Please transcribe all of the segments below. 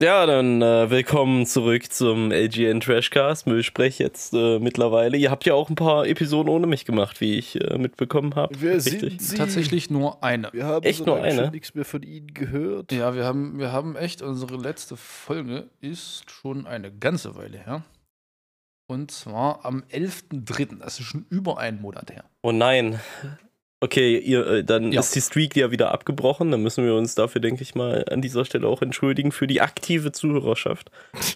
Ja, dann äh, willkommen zurück zum LGN Trashcast. Müllsprech jetzt äh, mittlerweile. Ihr habt ja auch ein paar Episoden ohne mich gemacht, wie ich äh, mitbekommen habe. Wir sind Sie. Tatsächlich nur eine. Wir haben Echt so nur eine? schon nichts mehr von Ihnen gehört. Ja, wir haben, wir haben echt, unsere letzte Folge ist schon eine ganze Weile her. Und zwar am 11.3., das ist schon über einen Monat her. Oh nein. Okay, ihr, äh, dann Ja. ist die Streak ja wieder abgebrochen. Dann müssen wir uns dafür, denke ich mal, an dieser Stelle auch entschuldigen für die aktive Zuhörerschaft.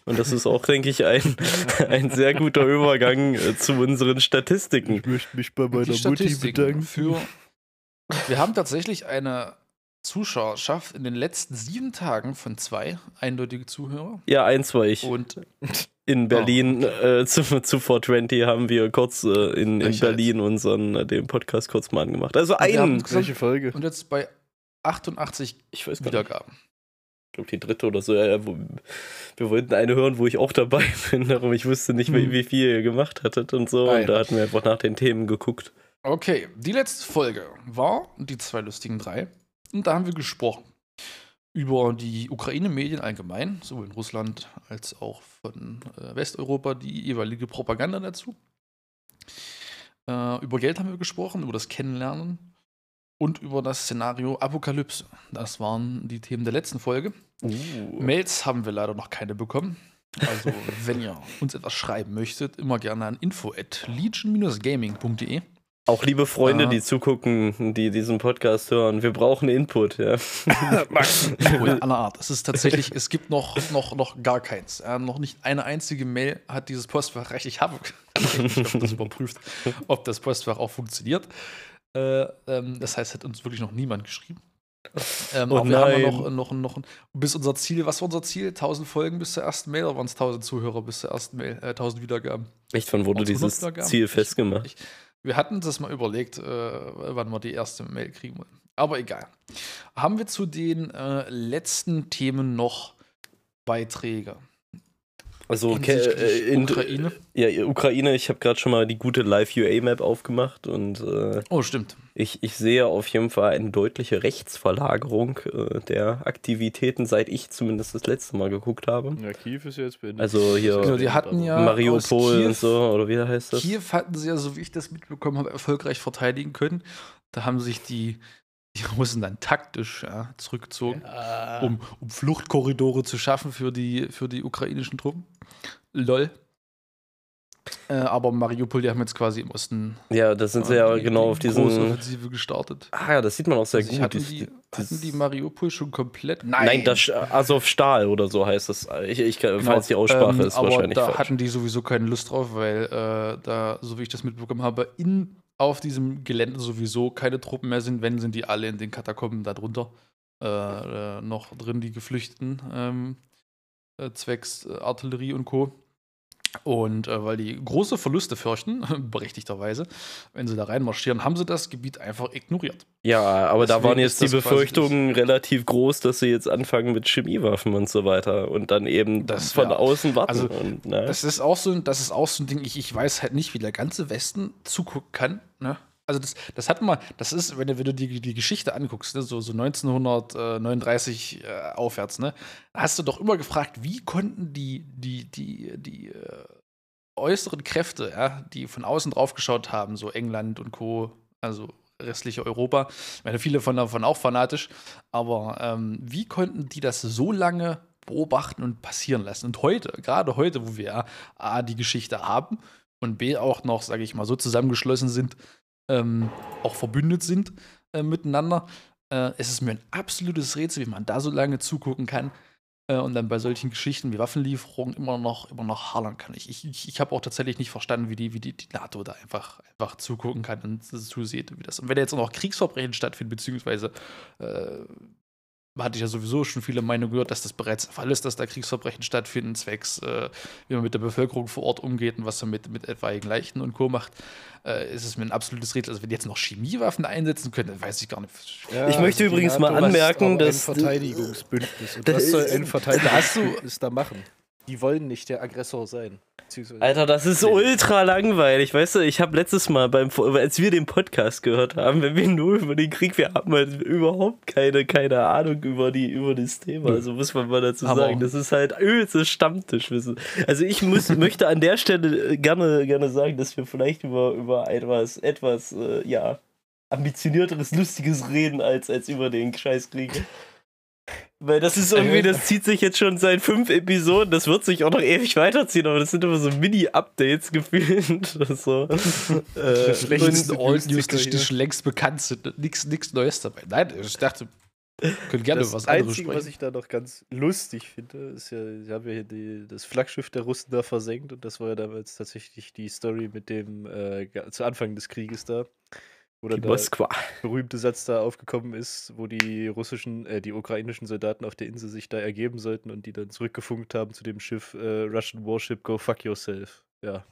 Und das ist auch, denke ich, ein, ein sehr guter Übergang äh, zu unseren Statistiken. Ich möchte mich bei meiner Mutti bedanken. für. Wir haben tatsächlich eine Zuschauerschaft in den letzten sieben Tagen von zwei eindeutige Zuhörer. Ja, eins war ich. Und In Berlin äh, zu, zu 420 haben wir kurz äh, in, in. Berlin unseren äh, den Podcast kurz mal angemacht. Also einen. gesagt- Welche Folge? und jetzt bei 88 Ich weiß. Wiedergaben. Ich glaube, die dritte oder so. Ja, ja, wo, wir wollten eine hören, wo ich auch dabei bin. Darum ich wusste nicht, wie, Hm. wie viel ihr gemacht hattet und so. Ah, Und da hatten wir einfach nach den Themen geguckt. Okay, die letzte Folge war die zwei lustigen drei. Und da haben wir gesprochen über die Ukraine-Medien allgemein, sowohl in Russland als auch von äh, Westeuropa, die jeweilige Propaganda dazu. Äh, über Geld haben wir gesprochen, über das Kennenlernen und über das Szenario Apokalypse. Das waren die Themen der letzten Folge. Mails haben wir leider noch keine bekommen. Also, wenn ihr uns etwas schreiben möchtet, immer gerne an info at legion-gaming.de. Auch liebe Freunde, Ah. die zugucken, die diesen Podcast hören, wir brauchen Input. Ja. Oh ja, aller Art. Es ist tatsächlich, es gibt noch, noch, noch gar keins. Äh, noch nicht eine einzige Mail hat dieses Postfach recht. Ich habe ich habe das überprüft, ob das Postfach auch funktioniert. Äh, ähm, das heißt, hat uns wirklich noch niemand geschrieben. Ähm, Oh aber wir haben ja noch, noch, noch bis unser Ziel, was war unser Ziel? 1000 Folgen bis zur ersten Mail oder waren es 1000 Zuhörer bis zur ersten Mail? Äh, 1000 Wiedergaben. Echt, wann wurde Waren's 100 dieses? Ziel Ich- festgemacht? ich- Wir hatten das mal überlegt, äh, wann wir die erste Mail kriegen wollen. Aber egal. Haben wir zu den äh, letzten Themen noch Beiträge? Also Hinsichtlich äh, in Ukraine? Ja, Ukraine, ich habe gerade schon mal die gute Live-UA-Map aufgemacht und äh, Oh, stimmt. ich, ich sehe auf jeden Fall eine deutliche Rechtsverlagerung äh, der Aktivitäten, seit ich zumindest das letzte Mal geguckt habe. Ja, Kiew ist jetzt beendet. Also hier Genau, die hatten ja Mariupol Kiew- und so, oder wie heißt das? Kiew hatten sie ja, so wie ich das mitbekommen habe, erfolgreich verteidigen können. Da haben sich die, die Russen dann taktisch ja, zurückgezogen, um, um Fluchtkorridore zu schaffen für die, für die ukrainischen Truppen. Lol. Äh, aber Mariupol, die haben jetzt quasi im Osten Ja, das sind sie ja die- genau die auf diesen. Großoffensive gestartet. Ah ja, das sieht man auch sehr Also gut. hatten, die, das- hatten die Mariupol schon komplett? Nein, das Azov Stahl oder so heißt das. Ich, ich, falls die Aussprache Ähm, ist aber wahrscheinlich da falsch. hatten die sowieso keine Lust drauf, weil äh, da, so wie ich das mitbekommen habe, in, auf diesem Gelände sowieso keine Truppen mehr sind. Wenn, sind die alle in den Katakomben da drunter äh, äh, noch drin, die Geflüchteten, ähm, äh, zwecks äh, Artillerie und Co. Und äh, weil die große Verluste fürchten, berechtigterweise, wenn sie da reinmarschieren, haben sie das Gebiet einfach ignoriert. Ja, aber da Deswegen waren jetzt die Befürchtungen relativ groß, dass sie jetzt anfangen mit Chemiewaffen und so weiter und dann eben Das von wär- außen warten. also, und, ne? Das ist auch so, ein- das ist auch so ein Ding, ich, ich weiß halt nicht, wie der ganze Westen zugucken kann. Ne? Also das, das hat man, das ist, wenn du, wenn du die, die Geschichte anguckst, ne, so, so 1939 äh, aufwärts, ne, hast du doch immer gefragt, wie konnten die, die, die, die äh, äußeren Kräfte, ja, die von außen drauf geschaut haben, so England und Co., also restliche Europa, ich meine, viele von davon auch fanatisch, aber ähm, wie konnten die das so lange beobachten und passieren lassen? Und heute, gerade heute, wo wir A, die Geschichte haben und B, auch noch, sage ich mal, so zusammengeschlossen sind, ähm, auch verbündet sind äh, miteinander, äh, es ist mir ein absolutes Rätsel, wie man da so lange zugucken kann äh, und dann bei solchen Geschichten wie Waffenlieferungen immer noch, immer noch hadern kann. Ich, ich, ich habe auch tatsächlich nicht verstanden, wie die, wie die, die NATO da einfach, einfach zugucken kann und zusieht, wie das. Und wenn da jetzt auch noch Kriegsverbrechen stattfinden, beziehungsweise äh, hatte ich ja sowieso schon viele Meinungen gehört, dass das bereits der Fall ist, dass da Kriegsverbrechen stattfinden, zwecks, äh, wie man mit der Bevölkerung vor Ort umgeht und was man mit, mit etwaigen Leichen und Co. macht, äh, ist es mir ein absolutes Rätsel. Also, wenn die jetzt noch Chemiewaffen einsetzen können, dann weiß ich gar nicht. Ja, Ich möchte die übrigens mal NATO ist anmerken, dass- Ein Verteidigungsbündnis. Und Das was soll ist- ein Verteidigungsbündnis da machen? Die wollen nicht der Aggressor sein. Alter, das ist ultra langweilig. Weißt du, ich habe letztes Mal, beim, als wir den Podcast gehört haben, wenn wir nur über den Krieg, wir haben halt überhaupt keine, keine Ahnung über, die, über das Thema. Also muss man mal dazu Aber sagen. Das ist halt ödes Stammtischwissen. Also ich muss, möchte an der Stelle gerne, gerne sagen, dass wir vielleicht über, über etwas, etwas, äh, ja, ambitionierteres, lustiges reden als, als über den Scheißkrieg. Weil das ist irgendwie, das zieht sich jetzt schon seit fünf Episoden, das wird sich auch noch ewig weiterziehen, aber das sind immer so Mini-Updates gefühlt. so. äh, schlechtesten und- Old News, die, die schon längst bekannt sind. Nichts nix Neues dabei. Nein, ich dachte, wir können gerne das was anderes Einzige, was sprechen. ich da noch ganz lustig finde, ist ja, sie haben ja hier die, das Flaggschiff der Russen da versenkt und das war ja damals tatsächlich die Story mit dem, äh, zu Anfang des Krieges da. Wo die dann der Moskwa. berühmte Satz da aufgekommen ist, wo die russischen, äh, die ukrainischen Soldaten auf der Insel sich da ergeben sollten und die dann zurückgefunkt haben zu dem Schiff äh, Russian Warship, go fuck yourself. Ja,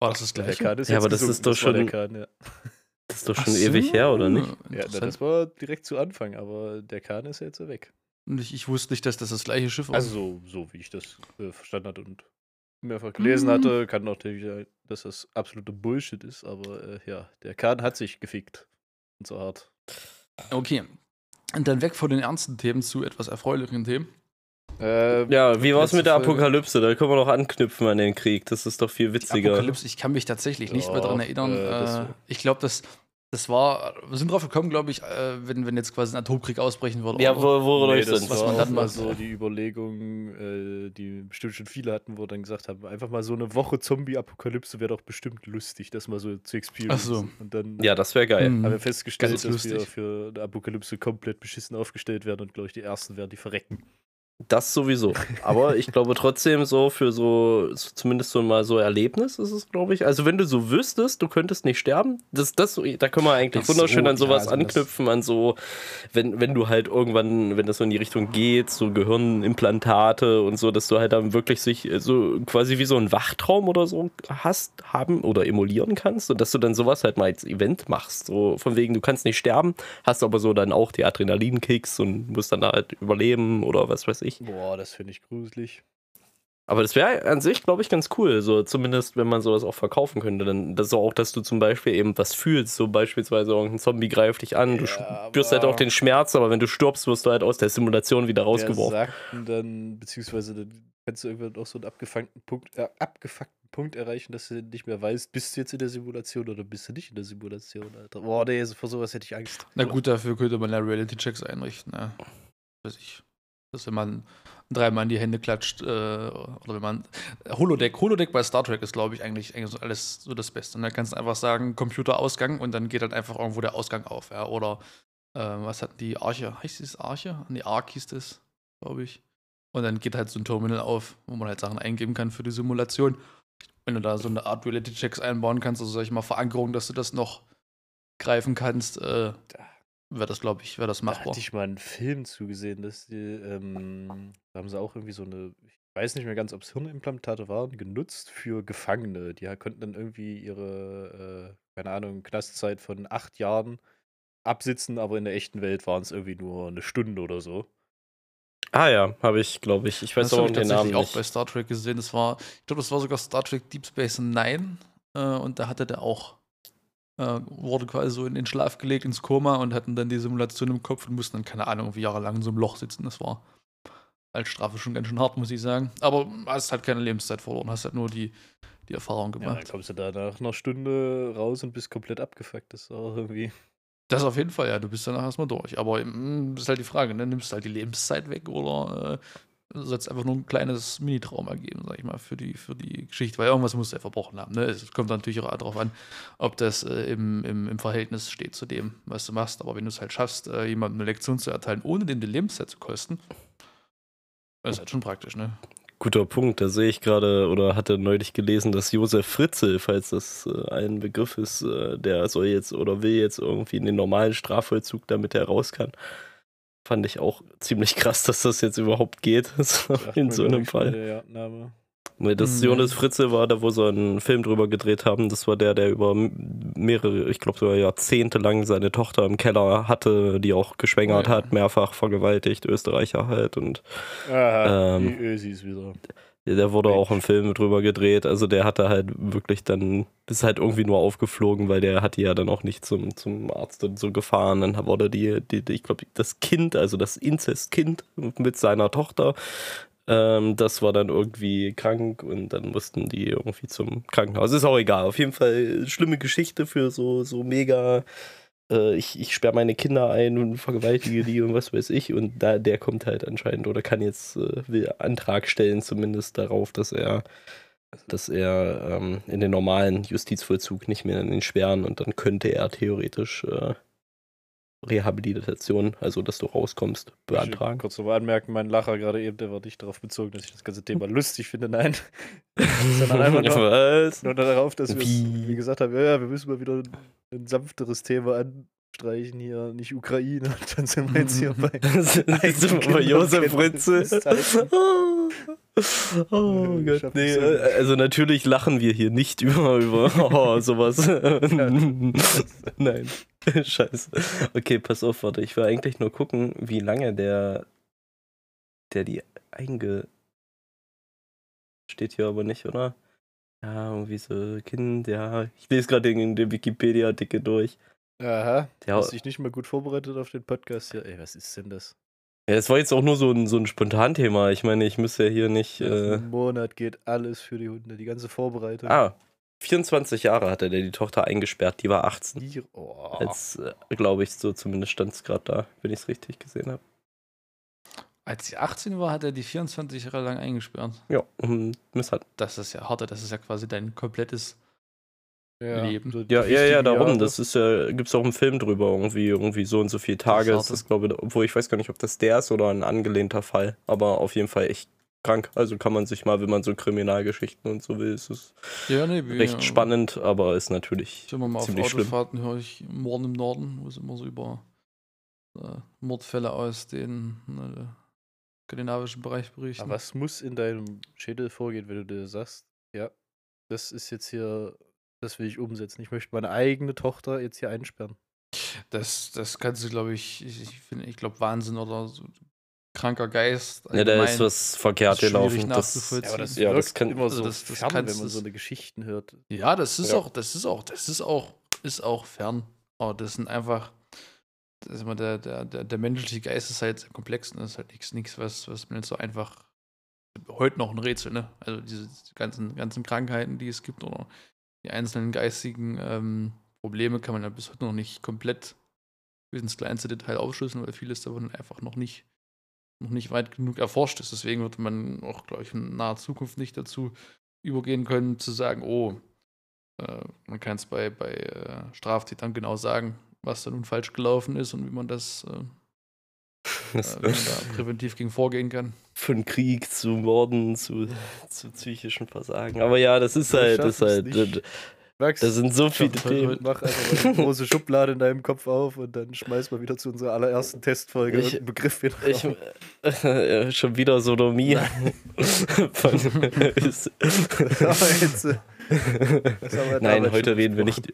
War das das der gleiche? Kahn ist Ja, aber das gesunken, ist doch der schon- Kahn, ja. Das ist doch schon so, ewig her, oder nicht? Ja, das war direkt zu Anfang, aber der Kahn ist ja jetzt weg. Und ich, ich wusste nicht, dass das das gleiche Schiff war. Also so, so wie ich das äh, verstanden hatte und mehrfach gelesen hatte, kann natürlich sein, dass das absolute Bullshit ist, aber äh, ja, der Kahn hat sich gefickt. Und so hart. okay. Und dann weg von den ernsten Themen zu etwas erfreulichen Themen. Äh, Ja, wie war's Letzte mit der. Apokalypse? Da können wir noch anknüpfen an den Krieg. Das ist doch viel witziger. Apokalypse, ich kann mich tatsächlich nicht mehr Ja, daran erinnern. äh, Äh, ich glaube, das, das war, wir sind drauf gekommen, glaube ich, äh, wenn, wenn jetzt quasi ein Atomkrieg ausbrechen würde. Ja, wo, wo nee, das denn? was war man dann mal macht. so die Überlegung, äh, die bestimmt schon viele hatten, wo dann gesagt haben, einfach mal so eine Woche Zombie-Apokalypse wäre doch bestimmt lustig, das mal so zu experiencen. Ach so. Und dann Ja, das wäre geil. Hm. haben wir festgestellt, Ganz dass wir für eine Apokalypse komplett beschissen aufgestellt werden und, glaube ich, die Ersten werden, die verrecken. Das sowieso. Aber ich glaube trotzdem so für so, zumindest so mal so Erlebnis ist es, glaube ich. Also wenn du so wüsstest, du könntest nicht sterben, das, das, da können wir eigentlich so, wunderschön an ja, sowas also das- anknüpfen, an so, wenn, wenn du halt irgendwann, wenn das so in die Richtung geht, so Gehirnimplantate und so, dass du halt dann wirklich sich äh, so quasi wie so ein Wachtraum oder so hast, haben oder emulieren kannst und dass du dann sowas halt mal als Event machst. So von wegen, du kannst nicht sterben, hast aber so dann auch die Adrenalinkicks und musst dann da halt überleben oder was weiß ich. Boah, das finde ich gruselig. Aber das wäre an sich, glaube ich, ganz cool. So, zumindest, wenn man sowas auch verkaufen könnte. Dann das auch, dass du zum Beispiel eben was fühlst. So beispielsweise irgendein Zombie greift dich an, du Ja, spürst halt auch den Schmerz, aber wenn du stirbst, wirst du halt aus der Simulation wieder Wer rausgeworfen. sagt denn dann, beziehungsweise dann kannst du irgendwann auch so einen abgefuckten Punkt, äh, abgefuckten Punkt erreichen, dass du nicht mehr weißt, bist du jetzt in der Simulation oder bist du nicht in der Simulation, Alter. Boah, nee, so- vor sowas hätte ich Angst. Na gut, dafür könnte man ja Reality-Checks einrichten. Ne? Weiß ich. Dass wenn man dreimal in die Hände klatscht, äh, oder wenn man. Holodeck, Holodeck bei Star Trek ist, glaube ich, eigentlich, eigentlich alles so das Beste. Und dann kannst du einfach sagen, Computerausgang und dann geht halt einfach irgendwo der Ausgang auf. Ja? Oder äh, was hat die Arche? Heißt das Arche? Nee, Arc hieß das, glaube ich. Und dann geht halt so ein Terminal auf, wo man halt Sachen eingeben kann für die Simulation. Wenn du da so eine Art Reality-Checks einbauen kannst, also sag ich mal, Verankerung, dass du das noch greifen kannst, äh, wäre das, glaube ich, wäre das Da machbar. hatte ich mal einen Film zugesehen, dass die, ähm, da haben sie auch irgendwie so eine, ich weiß nicht mehr ganz, ob es Hirnimplantate waren, genutzt für Gefangene. Die konnten dann irgendwie ihre, äh, keine Ahnung, Knastzeit von acht Jahren absitzen, aber in der echten Welt waren es irgendwie nur eine Stunde oder so. Ah ja, habe ich, glaube ich. Ich weiß das ich den Namen tatsächlich auch nicht. bei Star Trek gesehen. Das war, ich glaube, das war sogar Star Trek Deep Space Nine. Äh, und da hatte der auch, äh, wurde quasi so in den Schlaf gelegt, ins Koma und hatten dann die Simulation im Kopf und mussten dann, keine Ahnung, wie jahrelang in so einem Loch sitzen. Das war als Strafe schon ganz schön hart, muss ich sagen. Aber hast halt keine Lebenszeit verloren, hast halt nur die, die Erfahrung Ja, gemacht. dann kommst du da nach einer Stunde raus und bist komplett abgefuckt. Das ist auch irgendwie. Das auf jeden Fall, ja. Du bist danach erstmal durch. Aber mm, ist halt die Frage, ne? Nimmst du halt die Lebenszeit weg oder äh, soll es einfach nur ein kleines Mini-Trauma geben, sag ich mal, für die, für die Geschichte? Weil irgendwas du ja verbrochen haben. Ne? Es kommt dann natürlich auch darauf an, ob das äh, im, im, im Verhältnis steht zu dem, was du machst. Aber wenn du es halt schaffst, äh, jemandem eine Lektion zu erteilen, ohne den Lebenszeit zu kosten, ist halt schon praktisch, ne? Guter Punkt, da sehe ich gerade oder hatte neulich gelesen, dass Josef Fritzl, falls das äh, ein Begriff ist, äh, der soll jetzt oder will jetzt irgendwie in den normalen Strafvollzug, damit er raus kann. Fand ich auch ziemlich krass, dass das jetzt überhaupt geht, in so einem Fall. Der Name. Das Mhm. Jonas Fritze war da, wo sie einen Film drüber gedreht haben. Das war der, der über mehrere, ich glaube sogar Jahrzehnte lang seine Tochter im Keller hatte, die auch geschwängert Ja. hat, mehrfach vergewaltigt, Österreicher halt. Und Aha, Ähm, die Ösis wieder. Der wurde auch im Film drüber gedreht. Also der hatte halt wirklich dann, ist halt irgendwie nur aufgeflogen, weil der hat die ja dann auch nicht zum, zum Arzt und so gefahren. Dann wurde die, die, die ich glaube, das Kind, also das Inzestkind mit seiner Tochter, ähm, das war dann irgendwie krank und dann mussten die irgendwie zum Krankenhaus. Ist auch egal. Auf jeden Fall schlimme Geschichte für so, so mega. Äh, Ich, ich sperre meine Kinder ein und vergewaltige die und was weiß ich. Und da, der kommt halt anscheinend oder kann jetzt, äh, will Antrag stellen, zumindest darauf, dass er, dass er ähm, in den normalen Justizvollzug nicht mehr in den Sperren und dann könnte er theoretisch äh, Rehabilitation, also dass du rauskommst, Ich beantragen. Kurz nochmal anmerken, mein Lacher gerade eben, der war nicht darauf bezogen, dass ich das ganze Thema lustig finde. Nein. Sondern einfach nur, Was? nur darauf, dass wir, Wie? wie gesagt haben, ja, wir müssen mal wieder ein, sanfteres Thema anstreichen hier, nicht Ukraine. Und dann sind wir jetzt hier bei. Das ist bei Josef Fritze. Oh Gott, nee, äh, also natürlich lachen wir hier nicht über, über oh, sowas. Nein, scheiße. Okay, pass auf, warte, ich will eigentlich nur gucken, wie lange der, der die einge... Steht hier aber nicht, oder? Ja, irgendwie so Kind, ja. Ich lese gerade den, den Wikipedia-Artikel durch. Aha, Ja. hast dich nicht mal gut vorbereitet auf den Podcast hier. Ey, was ist denn das? Ja, das war jetzt auch nur so ein, so ein Spontanthema. Ich meine, ich müsste ja hier nicht. Äh, Monat geht alles für die Hunde, die ganze Vorbereitung. ah, 24 Jahre hatte der die Tochter eingesperrt. Die war 18. Hier, oh. Als, äh, glaube ich, so zumindest stand es gerade da, wenn ich es richtig gesehen habe. Als sie 18 war, hat er die 24 Jahre lang eingesperrt. Ja, um Misshandlung. Das ist ja hart, das ist ja quasi dein komplettes. Leben. so Ja, ja, ja, darum. Jahre. Das ist ja, gibt es auch einen Film drüber, irgendwie, irgendwie so und so viele Tage. Das ist Das ist, glaube ich, obwohl ich weiß gar nicht, ob das der ist oder ein angelehnter Fall. Aber auf jeden Fall echt krank. Also kann man sich mal, wenn man so Kriminalgeschichten und so will, ist es Ja, nee, recht spannend, aber ist natürlich Ich immer mal auf ziemlich schlimm. Autofahrten höre ich Morden im Norden, wo es immer so über äh, Mordfälle aus dem äh, skandinavischen Bereich berichten. Aber was muss in deinem Schädel vorgehen, wenn du dir sagst, ja, das ist jetzt hier, das will ich umsetzen. Ich möchte meine eigene Tochter jetzt hier einsperren. Das, das kannst du, glaube ich, ich, ich, finde- ich glaube, Wahnsinn oder so kranker Geist. Ja, da ist was verkehrt gelaufen. Das. Ja, aber das Ja, das kann- immer also so das- das fern, wenn kannst man so eine Geschichten hört. Ja, das ist Ja. auch, das ist auch, das ist auch, ist auch fern. Aber das sind einfach, das ist immer der, der, der, der menschliche Geist ist halt sehr komplex und das ist halt nichts, nichts, was, was man jetzt so einfach heute noch ein Rätsel, ne? Also diese ganzen, ganzen Krankheiten, die es gibt oder die einzelnen geistigen ähm, Probleme kann man ja bis heute noch nicht komplett bis ins kleinste Detail aufschlüsseln, weil vieles davon einfach noch nicht, noch nicht weit genug erforscht ist. Deswegen wird man auch, glaube ich, in naher Zukunft nicht dazu übergehen können, zu sagen, oh, äh, man kann es bei, bei äh, Straftätern genau sagen, was da nun falsch gelaufen ist und wie man das äh, das wie man da präventiv gegen vorgehen kann. von Krieg zu Morden zu, zu psychischen Versagen. Aber ja, das ist halt, das halt, nicht. Max, das sind so viele Themen. mach einfach mal eine große Schublade in deinem Kopf auf und dann schmeiß mal wieder zu unserer allerersten Testfolge Ich- einen Begriff wieder Ich, äh, schon wieder Sodomie. Von, ist, äh, Nein, heute reden wir nicht.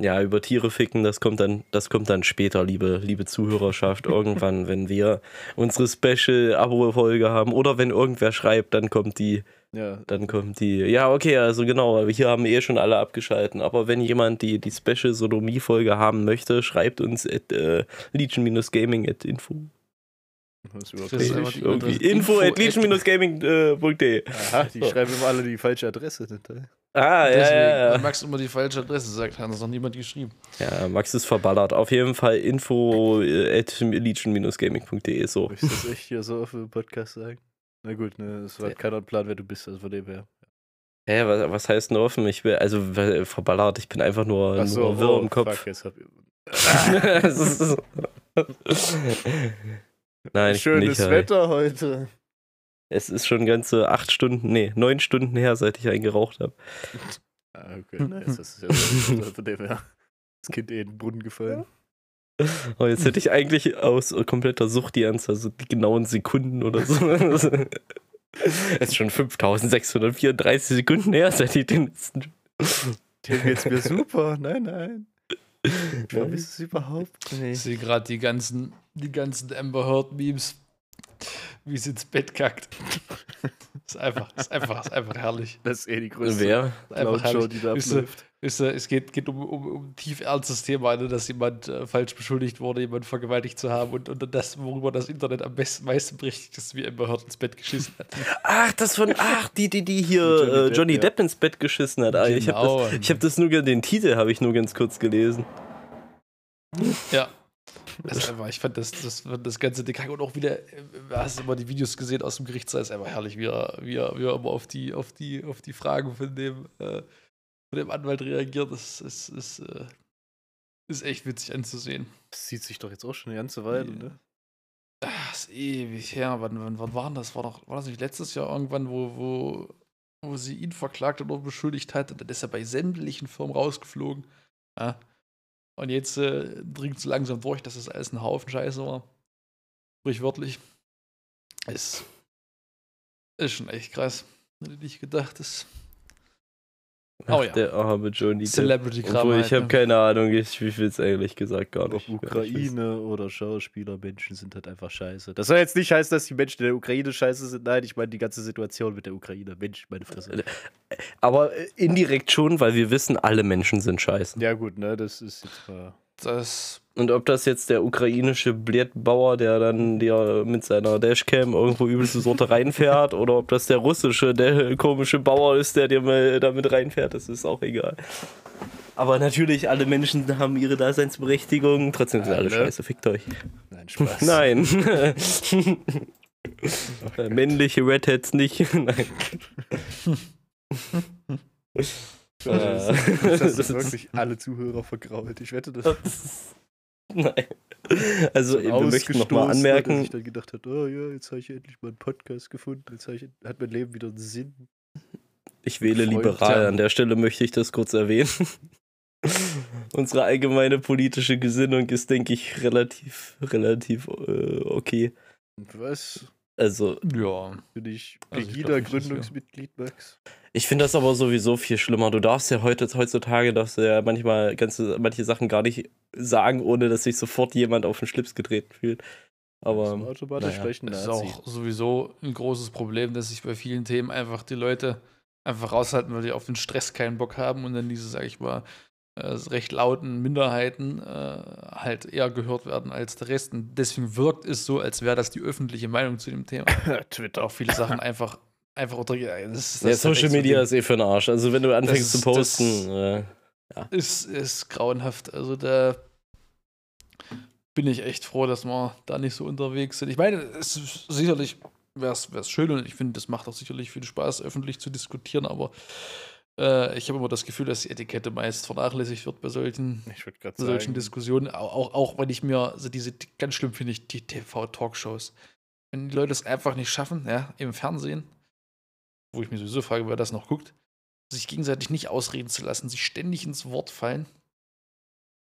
Ja, über Tiere ficken, das kommt dann, das kommt dann später, liebe, liebe Zuhörerschaft. Irgendwann, wenn wir unsere Special-Abo-Folge haben oder wenn irgendwer schreibt, dann kommt die, Ja, dann kommt die. Ja, okay, also genau, hier haben eh schon alle abgeschalten. Aber wenn jemand die, die Special-Sodomie-Folge haben möchte, schreibt uns at äh, legion-gaming at info. Das ist Irgendwie. Info info at legion-gaming.de. Aha, die schreiben immer alle die falsche Adresse. Nicht? Ah, ja, ja, ja. Max immer die falsche Adresse sagt, hat das noch niemand geschrieben. Ja, Max ist verballert. Auf jeden Fall info äh, at legion-gaming.de. So. Möchtest du das echt hier so auf dem Podcast sagen? Na gut, ne, es hat keiner einen Plan, wer du bist, also von dem her. Hä, was, was heißt denn offen? Ich will, also verballert, ich bin einfach nur, so, nur wirr oh, im Kopf. Fuck, jetzt hab ich... Nein, ich Schönes nicht. Wetter heute. Es ist schon ganze acht Stunden, nee, neun Stunden her, seit ich einen geraucht habe. Ah, okay, nice. Das ist ja so, von dem her. Das Kind eh in den Brunnen gefallen. Oh, jetzt hätte ich eigentlich aus kompletter Sucht die Anzahl, so die genauen Sekunden oder so. Es ist schon 5634 Sekunden her, seit ich den letzten. Dem geht's mir super. Nein, nein. Ich vermisse es überhaupt Ich nicht. sehe gerade die ganzen, die ganzen Amber Heard Memes, wie sie ins Bett kackt. ist einfach, ist einfach, ist einfach herrlich. Das ist eh die größte Wer? Ist herrlich. die da wisst ihr, es geht, geht um, um, um ein tief ernstes Thema, ne, dass jemand äh, falsch beschuldigt wurde, jemand vergewaltigt zu haben und, und das, worüber das Internet am besten, meisten berichtet, ist, wie Amber Heard ins Bett geschissen hat. Ach, das von. Ach, die, die, die hier Johnny Johnny, Depp, Depp, Johnny ja. Depp ins Bett geschissen hat. Ah, Ich habe Genau. das, ich hab das nur, den Titel habe ich nur ganz kurz gelesen. Ja. Das ist einfach, ich fand das, das, das ganze Dekack und auch wieder, äh, hast du immer die Videos gesehen aus dem Gerichtssaal, ist einfach herrlich, wie er, wie er, wie er immer auf die, auf die, auf die Fragen von dem, äh, von dem Anwalt reagiert. Das ist, ist, äh, ist echt witzig anzusehen. Das zieht sich doch jetzt auch schon eine ganze Weile, ne? Ach, ist ewig her. Wann, wann, wann war denn das? War, doch, war das nicht letztes Jahr irgendwann, wo, wo, wo sie ihn verklagt oder beschuldigt hat? Und dann ist er bei sämtlichen Firmen rausgeflogen. Ja. Und jetzt äh, dringt es langsam durch, dass das alles ein Haufen Scheiße war. Sprichwörtlich. Ist, ist schon echt krass. Hätte ich gedacht. Das Ach, Oh ja. Der arme Johnny Depp. Celebrity-Kram. Obwohl, halt, ich habe ne? keine Ahnung, ich, ich will es ehrlich gesagt gar Ob nicht. gar nicht wissen. Ukraine oder Schauspieler, Menschen sind halt einfach scheiße. Das soll jetzt nicht heißen, dass die Menschen in der Ukraine scheiße sind. Nein, ich meine die ganze Situation mit der Ukraine. Mensch, meine Fresse. Aber äh, indirekt schon, weil wir wissen, alle Menschen sind scheiße. Ja, gut, ne, das ist jetzt mal. Das Und ob das jetzt der ukrainische Blättbauer, der dann der mit seiner Dashcam irgendwo übelste Sorte reinfährt, oder ob das der russische, der komische Bauer ist, der dir mal damit reinfährt, das ist auch egal. Aber natürlich, alle Menschen haben ihre Daseinsberechtigung, trotzdem sind alle Alle? scheiße, fickt euch. Nein, Spaß. Nein. Äh, Männliche Redheads nicht. Nein. Das, Äh, das hast das ist- wirklich alle Zuhörer vergrault. Ich wette, das Nein. Also, wir möchten nochmal anmerken, sich dann gedacht hat, oh ja, jetzt habe ich endlich mal einen Podcast gefunden. Jetzt ich, hat mein Leben wieder einen Sinn. Ich wähle Freund, liberal. ja. An der Stelle möchte ich das kurz erwähnen. Unsere allgemeine politische Gesinnung ist, denke ich, relativ, relativ äh, okay. Was? Also, ja. Bin ich Also ich glaub Pegida nicht, dass wir- Gründungsmitglied, Max? ich finde das aber sowieso viel schlimmer. Du darfst ja heute, heutzutage darfst ja manchmal ganze, manche Sachen gar nicht sagen, ohne dass sich sofort jemand auf den Schlips getreten fühlt. Aber Aber automatisch naja, Das ist auch sowieso ein großes Problem, dass sich bei vielen Themen einfach die Leute einfach raushalten, weil die auf den Stress keinen Bock haben und dann diese, sag ich mal, äh, recht lauten Minderheiten äh, halt eher gehört werden als der Rest. Und deswegen wirkt es so, als wäre das die öffentliche Meinung zu dem Thema. Twitter. Auch viele Sachen einfach, einfach unter. Das, ist- das ja, ist halt Social Media ist eh für den Arsch. Also, wenn du anfängst ist- zu posten, äh, Ding. ist, ist grauenhaft. Also da bin ich echt froh, dass wir da nicht so unterwegs sind. Ich meine, es ist sicherlich wäre es schön und ich finde, das macht auch sicherlich viel Spaß, öffentlich zu diskutieren, aber äh, ich habe immer das Gefühl, dass die Etikette meist vernachlässigt wird bei solchen, bei solchen Diskussionen. Auch, auch, auch wenn ich mir, also diese, ganz schlimm finde ich die TV-Talkshows. Wenn die Leute es einfach nicht schaffen, ja, im Fernsehen, wo ich mir sowieso frage, wer das noch guckt, sich gegenseitig nicht ausreden zu lassen, sich ständig ins Wort fallen.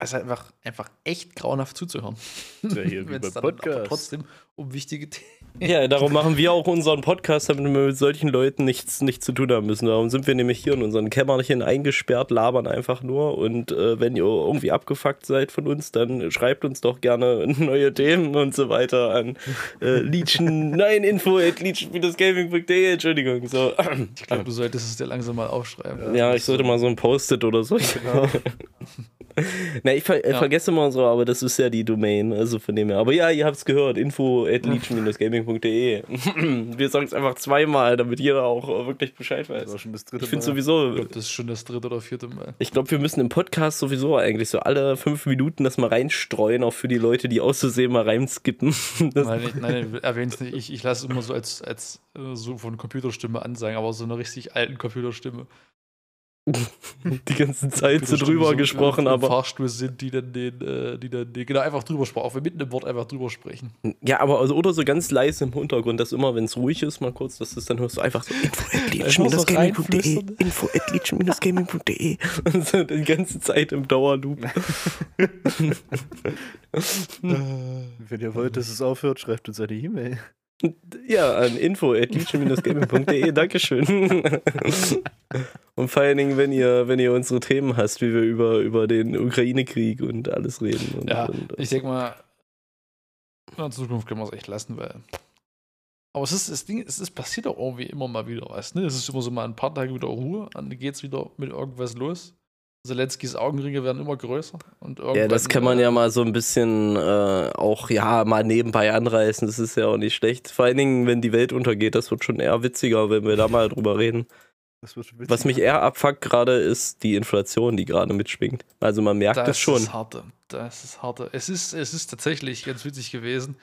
Also einfach, einfach echt grauenhaft zuzuhören. Ja, hier wie beim Podcast. trotzdem um wichtige Themen. Ja, darum machen wir auch unseren Podcast, damit wir mit solchen Leuten nichts, nichts zu tun haben müssen. Darum sind wir nämlich hier in unseren Kämmerchen eingesperrt, labern einfach nur. Und äh, wenn ihr irgendwie abgefuckt seid von uns, dann schreibt uns doch gerne neue Themen und so weiter an äh, Leechen, nein, info at leechen-gaming.de, Entschuldigung. So. Ich glaube, du solltest es dir langsam mal aufschreiben. Ja, ich sollte mal so ein Post-it oder so. Genau. Na, ich ver äh, Ja. vergesse immer so, aber das ist ja die Domain, also von dem her. Aber ja, ihr habt es gehört, info at leechen-gaming.de. Wir sagen es einfach zweimal, damit jeder auch äh, wirklich Bescheid Das war weiß. schon das dritte Ich finde Mal. Ich sowieso, glaube, das ist schon das dritte oder vierte Mal. ich glaube, wir müssen im Podcast sowieso eigentlich so alle fünf Minuten das mal reinstreuen, auch für die Leute, die auszusehen mal reinskippen. Das, Nein, ich, nein, erwähn's nicht. Ich, ich lasse es immer so als, als äh, so von Computerstimme ansagen, aber so eine richtig alten Computerstimme. die ganze Zeit so drüber so gesprochen, aber. Fahrstuhl sind, die dann den, äh, die dann den, genau einfach drüber sprechen. Auch wenn mitten im Wort einfach drüber sprechen. Ja, aber also, oder so ganz leise im Hintergrund, dass immer, wenn es ruhig ist, mal kurz, dass das dann hörst du einfach so info at Einfach leechen-gaming.de reinflüstern. info at leechen-gaming.de und so die ganze Zeit im Dauerloop. Wenn ihr wollt, dass es aufhört, schreibt uns eine E-Mail. Ja, an info.gaming.de, Dankeschön. Und vor allen Dingen, wenn ihr, wenn ihr unsere Themen hast, wie wir über, über den Ukraine-Krieg und alles reden. Und, Ja, und, Ich denke mal, in Zukunft können wir es echt lassen, weil. Aber es ist das Ding, es ist passiert auch irgendwie immer mal wieder was, ne? Es ist immer so mal ein paar Tage wieder Ruhe, dann geht's wieder mit irgendwas los. Zelenskis Augenringe werden immer größer und ja, das kann man ja mal so ein bisschen äh, auch, ja, mal nebenbei anreißen. Das ist ja auch nicht schlecht. Vor allen Dingen, wenn die Welt untergeht, das wird schon eher witziger, wenn wir da mal drüber reden. Das. Was mich eher abfuckt gerade, ist die Inflation, die gerade mitschwingt. Also man merkt das, Das schon. ist harte. Das ist harte. Es ist, es ist tatsächlich ganz witzig gewesen.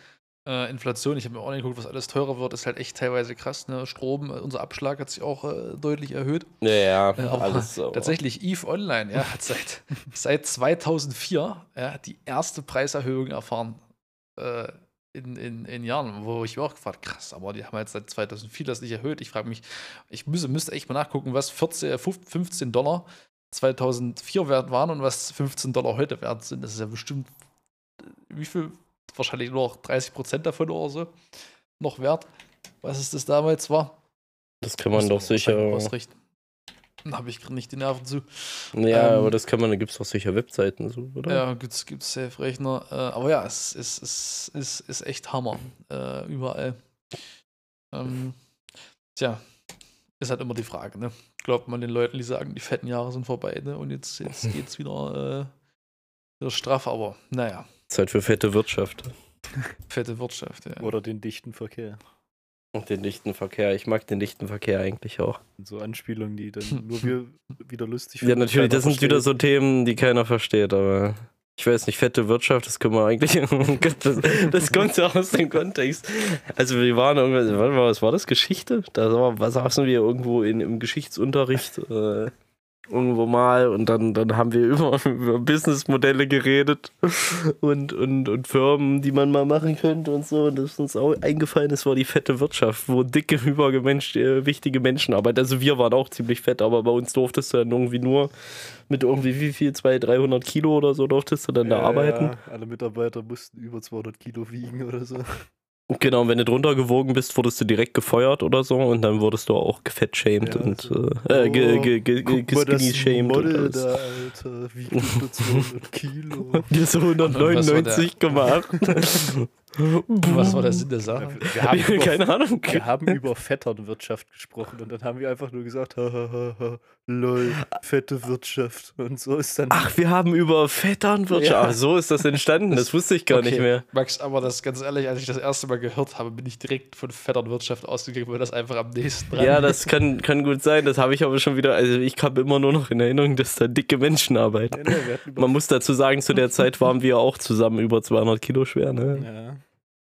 Äh, Inflation, ich habe mir auch nicht geguckt, was alles teurer wird, ist halt echt teilweise krass. Ne? Strom, äh, unser Abschlag hat sich auch äh, deutlich erhöht. Ja, ja, Äh, aber alles so. Tatsächlich, EVE Online ja, hat seit, seit 2004 ja, die erste Preiserhöhung erfahren äh, in, in, in Jahren, wo ich mir auch gefragt krass, aber die haben jetzt seit 2004 das nicht erhöht. Ich frage mich, ich müsste, müsste echt mal nachgucken, was 14, 15 Dollar 2004 wert waren und was 15 Dollar heute wert sind. Das ist ja bestimmt, wie viel? Wahrscheinlich nur noch 30 Prozent davon oder so noch wert, was es das damals war. Das kann man doch sicher. ausrichten. Da habe ich gerade nicht die Nerven zu. Ja, Ähm, aber das kann man, da gibt es doch sicher Webseiten, so, oder? Ja, gibt's, gibt's Safe-Rechner. Äh, aber ja, es ist, es ist, ist echt Hammer. Äh, überall. Ähm, tja, ist halt immer die Frage, ne? Glaubt man den Leuten, die sagen, die fetten Jahre sind vorbei, ne? Und jetzt, jetzt geht's wieder, äh, wieder straff, aber naja, Zeit für fette Wirtschaft. fette Wirtschaft, ja. Oder den dichten Verkehr. Und den dichten Verkehr. Ich mag den dichten Verkehr eigentlich auch. Und so Anspielungen, die dann nur wir wieder lustig Ja, finden, natürlich, keiner das sind wieder versteht. so Themen, die keiner versteht, aber ich weiß nicht, fette Wirtschaft, das können wir eigentlich. das, das kommt ja aus dem Kontext. Also, wir waren mal, was war das? Geschichte? Da war, saßen wir irgendwo in, im Geschichtsunterricht. Äh, irgendwo mal und dann, dann haben wir über, über Businessmodelle geredet und, und, und Firmen, die man mal machen könnte und so. Und das ist uns auch eingefallen, das war die fette Wirtschaft, wo dicke, übergemensch, äh, wichtige Menschen arbeiten. Also wir waren auch ziemlich fett, aber bei uns durftest du dann irgendwie nur mit irgendwie wie viel, 200, 300 Kilo oder so durftest du dann da Ja, arbeiten. Ja, alle Mitarbeiter mussten über 200 Kilo wiegen oder so. Genau, und wenn du drunter gewogen bist, wurdest du direkt gefeuert oder so und dann wurdest du auch gefettshamed Ja, und äh, äh, ge, ge, ge, geskinny-shamed und Model alles. da, Alter, über 200 Kilo. Die so 199 gemacht. Was war der Sinn der Sache? Wir haben, über, Keine Ahnung. wir haben über Vetternwirtschaft gesprochen und dann haben wir einfach nur gesagt, hahaha, lol, fette Wirtschaft. Und so ist dann. Ach, wir haben über Vetternwirtschaft. Ja. Ach, so ist das entstanden. Das wusste ich gar nicht Okay, mehr. Max, aber das ganz ehrlich, als ich das erste Mal gehört habe, bin ich direkt von Vetternwirtschaft ausgegangen, weil das einfach am nächsten dran Ja, das kann, kann gut sein. Das habe ich aber schon wieder. Also, ich habe immer nur noch in Erinnerung, dass da dicke Menschen arbeiten. Hatten über, Man muss dazu sagen, zu der Zeit waren wir auch zusammen über 200 Kilo schwer, ne? ja.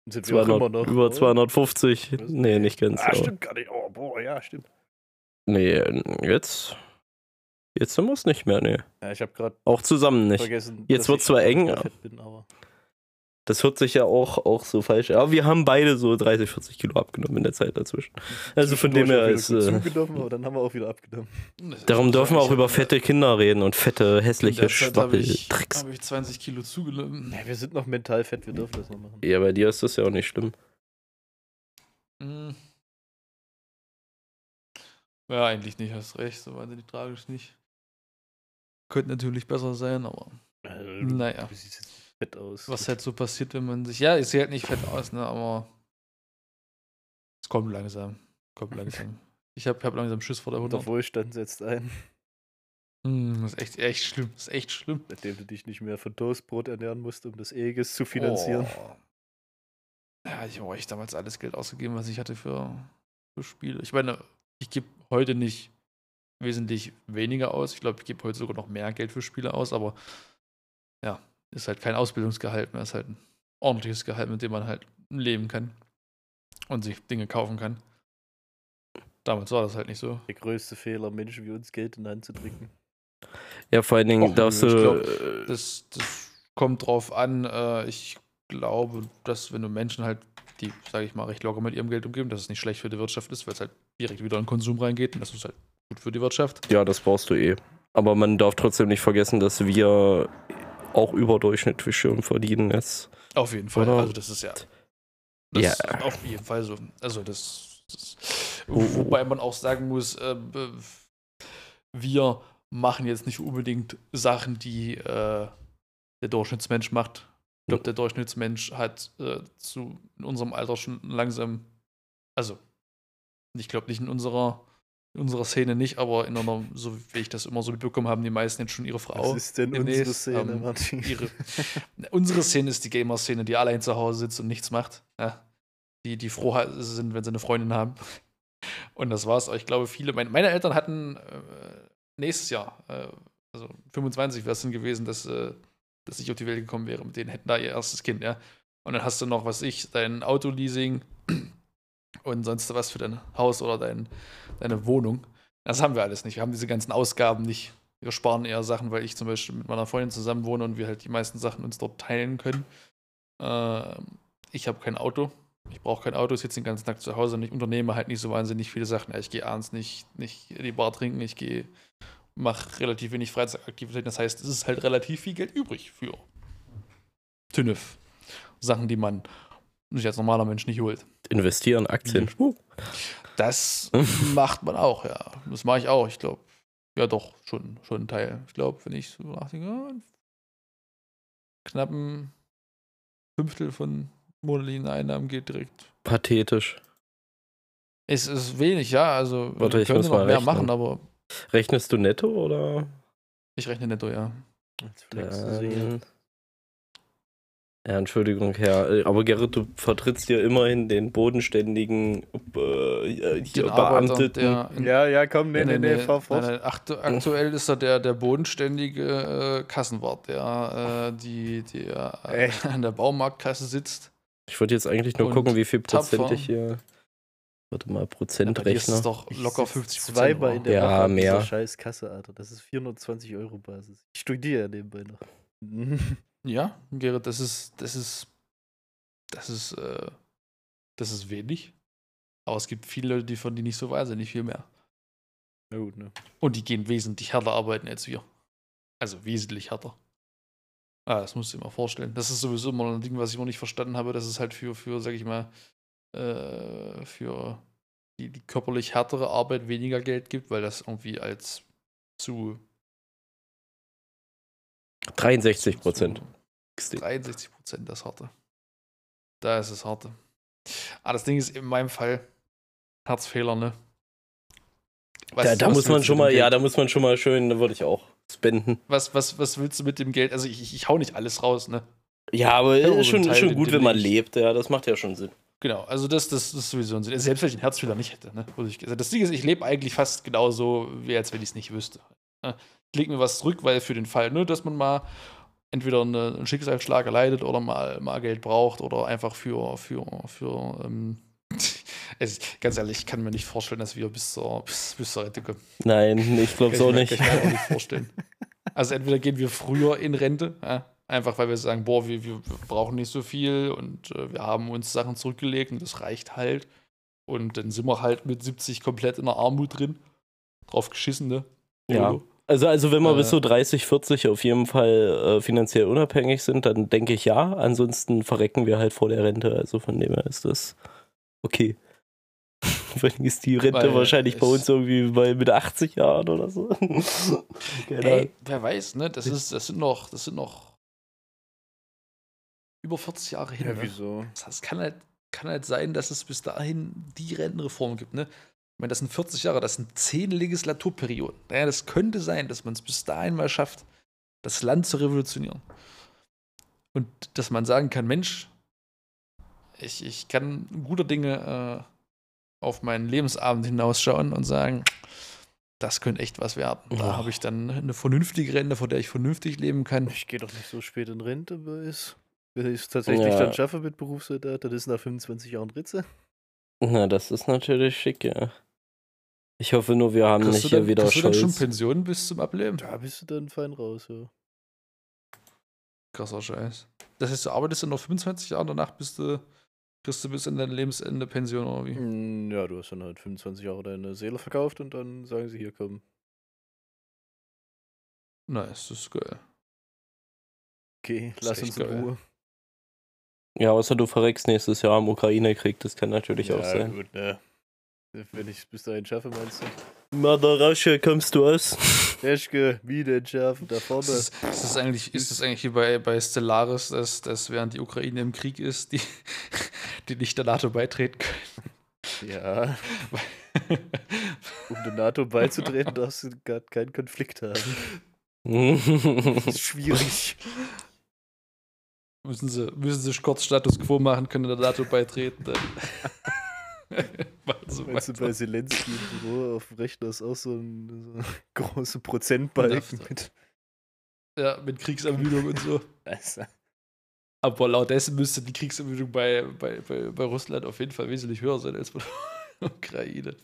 Sind wir auch 200, immer noch. über oder? 250. Nee, nicht ganz. Ah, aber- stimmt gar nicht. Oh, boah, ja, stimmt. Nee, jetzt. Jetzt sind wir es nicht mehr, nee. Ja, ich habe gerade Auch zusammen nicht. vergessen. Jetzt ich zwar eng, bin, aber Das hört sich ja auch, auch so falsch an. Aber wir haben beide so 30, 40 Kilo abgenommen in der Zeit dazwischen. Also von dem her ist. Äh, zugenommen, aber dann haben wir auch wieder abgenommen. darum dürfen wir auch über fette Kinder reden und fette, hässliche Zeit habe ich, Schwappeltricks. hab ich 20 Kilo zugenommen. Ja, wir sind noch mental fett, wir dürfen das noch machen. Ja, bei dir ist das ja auch nicht schlimm. Hm. Ja, eigentlich nicht, hast recht, so wahnsinnig tragisch nicht. Könnte natürlich besser sein, aber Also, Naja. Du siehst jetzt fett aus. was halt so passiert, wenn man sich. Ja, ich sehe halt nicht fett aus, ne, aber es kommt langsam. Kommt langsam. Ich habe hab langsam Schiss vor der 100. Der Wohlstand setzt ein, Hm, das ist echt, echt schlimm. Das ist echt schlimm. nachdem du dich nicht mehr von Toastbrot ernähren musst, um das Aegis zu finanzieren. Oh. Ja, ich habe echt damals alles Geld ausgegeben, was ich hatte für, für Spiele. Ich meine, ich gebe heute nicht wesentlich weniger aus. Ich glaube, ich gebe heute sogar noch mehr Geld für Spiele aus, aber ja, ist halt kein Ausbildungsgehalt mehr, ist halt ein ordentliches Gehalt, mit dem man halt leben kann und sich Dinge kaufen kann. Damals war das halt nicht so. Der größte Fehler, Menschen wie uns Geld in die Hand zu drücken. Ja, vor allen Dingen Och, darfst du. ich glaub, Das, das kommt drauf an. Äh, ich glaube, dass wenn du Menschen halt, die, sage ich mal, recht locker mit ihrem Geld umgeben, dass es nicht schlecht für die Wirtschaft ist, weil es halt direkt wieder in den Konsum reingeht und das ist halt gut für die Wirtschaft. ja, das brauchst du eh. Aber man darf trotzdem nicht vergessen, dass wir auch überdurchschnittlich schön verdienen jetzt. Auf jeden Fall. Oder? Also das ist ja Das Ja. ist auf jeden Fall so. Also das, das Oh. wobei man auch sagen muss, äh, wir machen jetzt nicht unbedingt Sachen, die äh, der Durchschnittsmensch macht. Ich glaube, der Durchschnittsmensch hat äh, zu in unserem Alter schon langsam, also ich glaube nicht in unserer in unserer Szene nicht, aber in einer, so wie ich das immer so mitbekommen habe, die meisten jetzt schon ihre Frau. Was ist denn demnächst, unsere Szene, ähm, Martin? ihre, unsere Szene ist die Gamer-Szene, die allein zu Hause sitzt und nichts macht. Ja. Die, die froh sind, wenn sie eine Freundin haben. Und das war's. Aber ich glaube, viele, meine, meine Eltern hatten äh, nächstes Jahr, äh, also 25 wäre es dann gewesen, dass, äh, dass ich auf die Welt gekommen wäre. Mit denen hätten da ihr erstes Kind, ja. Und dann hast du noch, was ich, dein Autoleasing und sonst was für dein Haus oder dein, deine Wohnung. Das haben wir alles nicht. Wir haben diese ganzen Ausgaben nicht. Wir sparen eher Sachen, weil ich zum Beispiel mit meiner Freundin zusammen wohne und wir halt die meisten Sachen uns dort teilen können. Ähm, ich habe kein Auto. Ich brauche kein Auto, sitze den ganzen Tag zu Hause und ich unternehme halt nicht so wahnsinnig viele Sachen. Ich gehe abends nicht, nicht in die Bar trinken, ich gehe, mache relativ wenig Freizeitaktivitäten. Das heißt, es ist halt relativ viel Geld übrig für TÜNEF. Sachen, die man sich als normaler Mensch nicht holt. Investieren, Aktien. Uh. Das macht man auch, ja. Das mache ich auch, ich glaube. Ja, doch, schon, schon ein Teil. Ich glaube, wenn ich so nachdenke, ja, knappen Fünftel von monatlichen Einnahmen geht direkt. Pathetisch. Es ist wenig, ja. Also, Warte, ich könnte muss noch mal mehr rechnen. machen, aber Rechnest du netto oder? ich rechne netto, ja. Jetzt ja, Entschuldigung, Herr. äh, Aber Gerrit, du vertrittst ja immerhin den bodenständigen äh, hier Den Arbeiter, Beamteten. in- Ja, ja, komm, nee, nee, nee, fahr fort. nein, nein, aktu aktuell ist er der, der bodenständige äh, Kassenwart, der, äh, die, der äh, an der Baumarktkasse sitzt. Ich wollte jetzt eigentlich nur gucken, wie viel tapfer. Prozent ich hier. Warte mal, Bei dir ist Prozentrechner. es doch locker sitz 50 Prozent. Zweimal in der Ja, Woche mehr. scheiß Kasse, Alter. Das ist 420 Euro Basis. Ich studiere ja nebenbei noch. Ja, Gerrit, das ist, das ist, das ist, äh, das ist wenig. Aber es gibt viele Leute, die von die nicht so wahnsinnig viel mehr. Na gut, ne? Und die gehen wesentlich härter arbeiten als wir. Also wesentlich härter. Ah, das musst du dir mal vorstellen. Das ist sowieso immer ein Ding, was ich immer nicht verstanden habe, dass es halt für, für sag ich mal, äh, für die, die körperlich härtere Arbeit weniger Geld gibt, weil das irgendwie als zu 63 Prozent. zu 63 Prozent das harte. Da ist es harte. Ah, das Ding ist in meinem Fall Herzfehler, ne? Was- Da, da was muss man schon mal, dem ja, Geld? da muss man schon mal schön, da würde ich auch spenden. Was, was, was willst du mit dem Geld? Also ich, ich, ich hau nicht alles raus, ne? Ja, aber Ja, ist aber schon, Teil, schon gut, wenn man ich- lebt, ja, das macht ja schon Sinn. Genau, also das, das, das ist sowieso ein Sinn. Selbst wenn ich einen Herzfehler nicht hätte, ne? Also das Ding ist, ich lebe eigentlich fast genauso, wie als wenn ich es nicht wüsste. Ich lege mir was zurück, weil für den Fall, ne, dass man mal entweder eine, einen Schicksalsschlag erleidet oder mal, mal Geld braucht oder einfach für, für, für, ähm, es, ganz ehrlich, ich kann mir nicht vorstellen, dass wir bis zur, bis, bis zur Rente kommen. Nein, ich glaube so Kann nicht. ich mir, kann ich mir auch nicht vorstellen. Also entweder gehen wir früher in Rente, ja, einfach weil wir sagen, boah, wir, wir, brauchen nicht so viel und äh, wir haben uns Sachen zurückgelegt und das reicht halt. Und dann sind wir halt mit 70 komplett in der Armut drin. Drauf geschissen, ne? Ja. YOLO. Also, also wenn wir Äh. bis so 30, 40 auf jeden Fall äh, finanziell unabhängig sind, dann denke ich ja. Ansonsten verrecken wir halt vor der Rente. Also von dem her ist das okay. Vor allem ist die Rente Weil wahrscheinlich bei uns irgendwie bei mit 80 Jahren oder so. Ey, wer weiß, ne? Das, ist, das, sind noch, das sind noch über 40 Jahre hin. Ja, ne? wieso? Das heißt, kann halt, kann halt sein, dass es bis dahin die Rentenreform gibt. Ne? Ich meine, das sind 40 Jahre, das sind 10 Legislaturperioden. Naja, das könnte sein, dass man es bis dahin mal schafft, das Land zu revolutionieren. Und dass man sagen kann, Mensch, ich, ich kann guter Dinge äh, auf meinen Lebensabend hinausschauen und sagen, das könnte echt was werden. Da habe ich dann eine vernünftige Rente, vor der ich vernünftig leben kann. Ich gehe doch nicht so spät in Rente, weil ich wenn ich es tatsächlich Ja. dann schaffe mit Berufssoldat, dann ist nach 25 Jahren Ritze. Na, das ist natürlich schick, ja. Ich hoffe nur, wir haben Kriegst nicht hier dann, wieder kriegst du dann schon Scholz. Pension bis zum Ableben? Da bist du dann fein raus, ja. Krasser Scheiß. Das heißt, du arbeitest dann noch 25 Jahre, danach bist du, kriegst du bis in dein Lebensende Pension oder wie? Mm, Ja, du hast dann halt 25 Jahre deine Seele verkauft und dann sagen sie, hier komm. Nice, das ist geil. Okay, lass uns in. Ruhe. Ja, außer du verreckst nächstes Jahr am Ukraine-Krieg, das kann natürlich auch sein. gut, ne. Wenn ich es bis dahin schaffe, meinst du? Mother Russia, kommst du aus? Eschke, wieder entschärfen, da vorne. Ist das, ist das eigentlich, ist das eigentlich wie bei, bei Stellaris, dass, dass während die Ukraine im Krieg ist, die, die nicht der NATO beitreten können? Ja. um der NATO beizutreten, darfst du gar keinen Konflikt haben. Das ist schwierig. Müssen sie, müssen sie kurz Status Quo machen, können der NATO beitreten. Dann. so weißt du, bei Zelensky im Büro auf dem Rechner ist auch so ein, so großer Prozentbalken mit. Ja, mit Kriegsermüdung und so. Aber laut dessen müsste die Kriegsermüdung bei, bei, bei, bei Russland auf jeden Fall wesentlich höher sein als bei der Ukraine.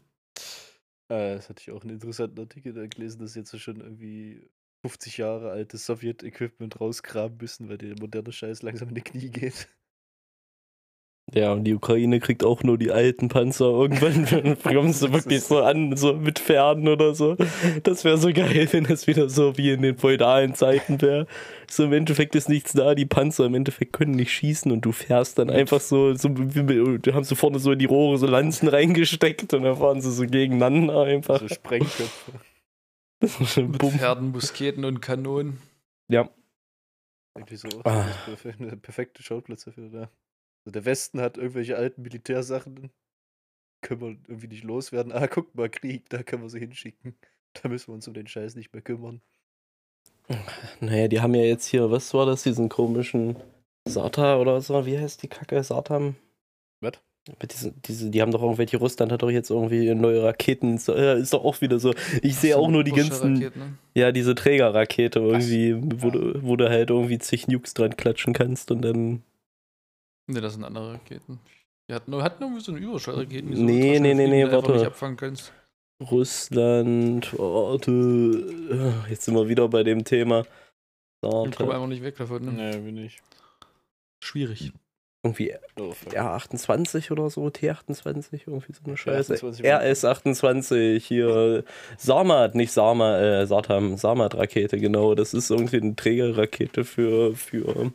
Äh, das hatte ich auch einen interessanten Artikel da gelesen, dass jetzt schon irgendwie 50 Jahre altes Sowjet-Equipment rausgraben müssen, weil der moderne Scheiß langsam in die Knie geht. Ja, und die Ukraine kriegt auch nur die alten Panzer. Irgendwann kommst du wirklich so an, so mit Pferden oder so. Das wäre so geil, wenn das wieder so wie in den feudalen Zeiten wäre. So im Endeffekt ist nichts da, die Panzer im Endeffekt können nicht schießen und du fährst dann einfach so, so du haben so vorne so in die Rohre so Lanzen reingesteckt und dann fahren sie so gegeneinander einfach. So Sprengköpfe. mit Pferden, Musketen und Kanonen. Ja. Eigentlich so ah. perfekte Schauplatz dafür da. Also der Westen hat irgendwelche alten Militärsachen, können wir irgendwie nicht loswerden. Ah, guck mal, Krieg, da können wir sie hinschicken. Da müssen wir uns um den Scheiß nicht mehr kümmern. Naja, die haben ja jetzt hier, was war das, diesen komischen Sata oder so, wie heißt die Kacke? Satam? Was? Diese, diese, die haben doch irgendwelche, Russland hat doch jetzt irgendwie neue Raketen, so, ja, ist doch auch wieder so. Ich sehe auch nur die ganzen, ne? ja, diese Trägerrakete irgendwie, wo, du, wo du halt irgendwie zig Nukes dran klatschen kannst und dann Ne, das sind andere Raketen. Die hatten, hatten irgendwie so eine Überschallraketen. So nee, nee, nee, nee, warte. Nicht abfangen kannst. Russland, warte. Jetzt sind wir wieder bei dem Thema. Ich komme einfach nicht weg davon. Ne? Nee, bin ich. Schwierig. Irgendwie R28 oder so, T28, irgendwie so eine Scheiße. RS28, hier Samad, nicht Sama, äh, Satam, Samad-Rakete, genau. Das ist irgendwie eine Trägerrakete für, für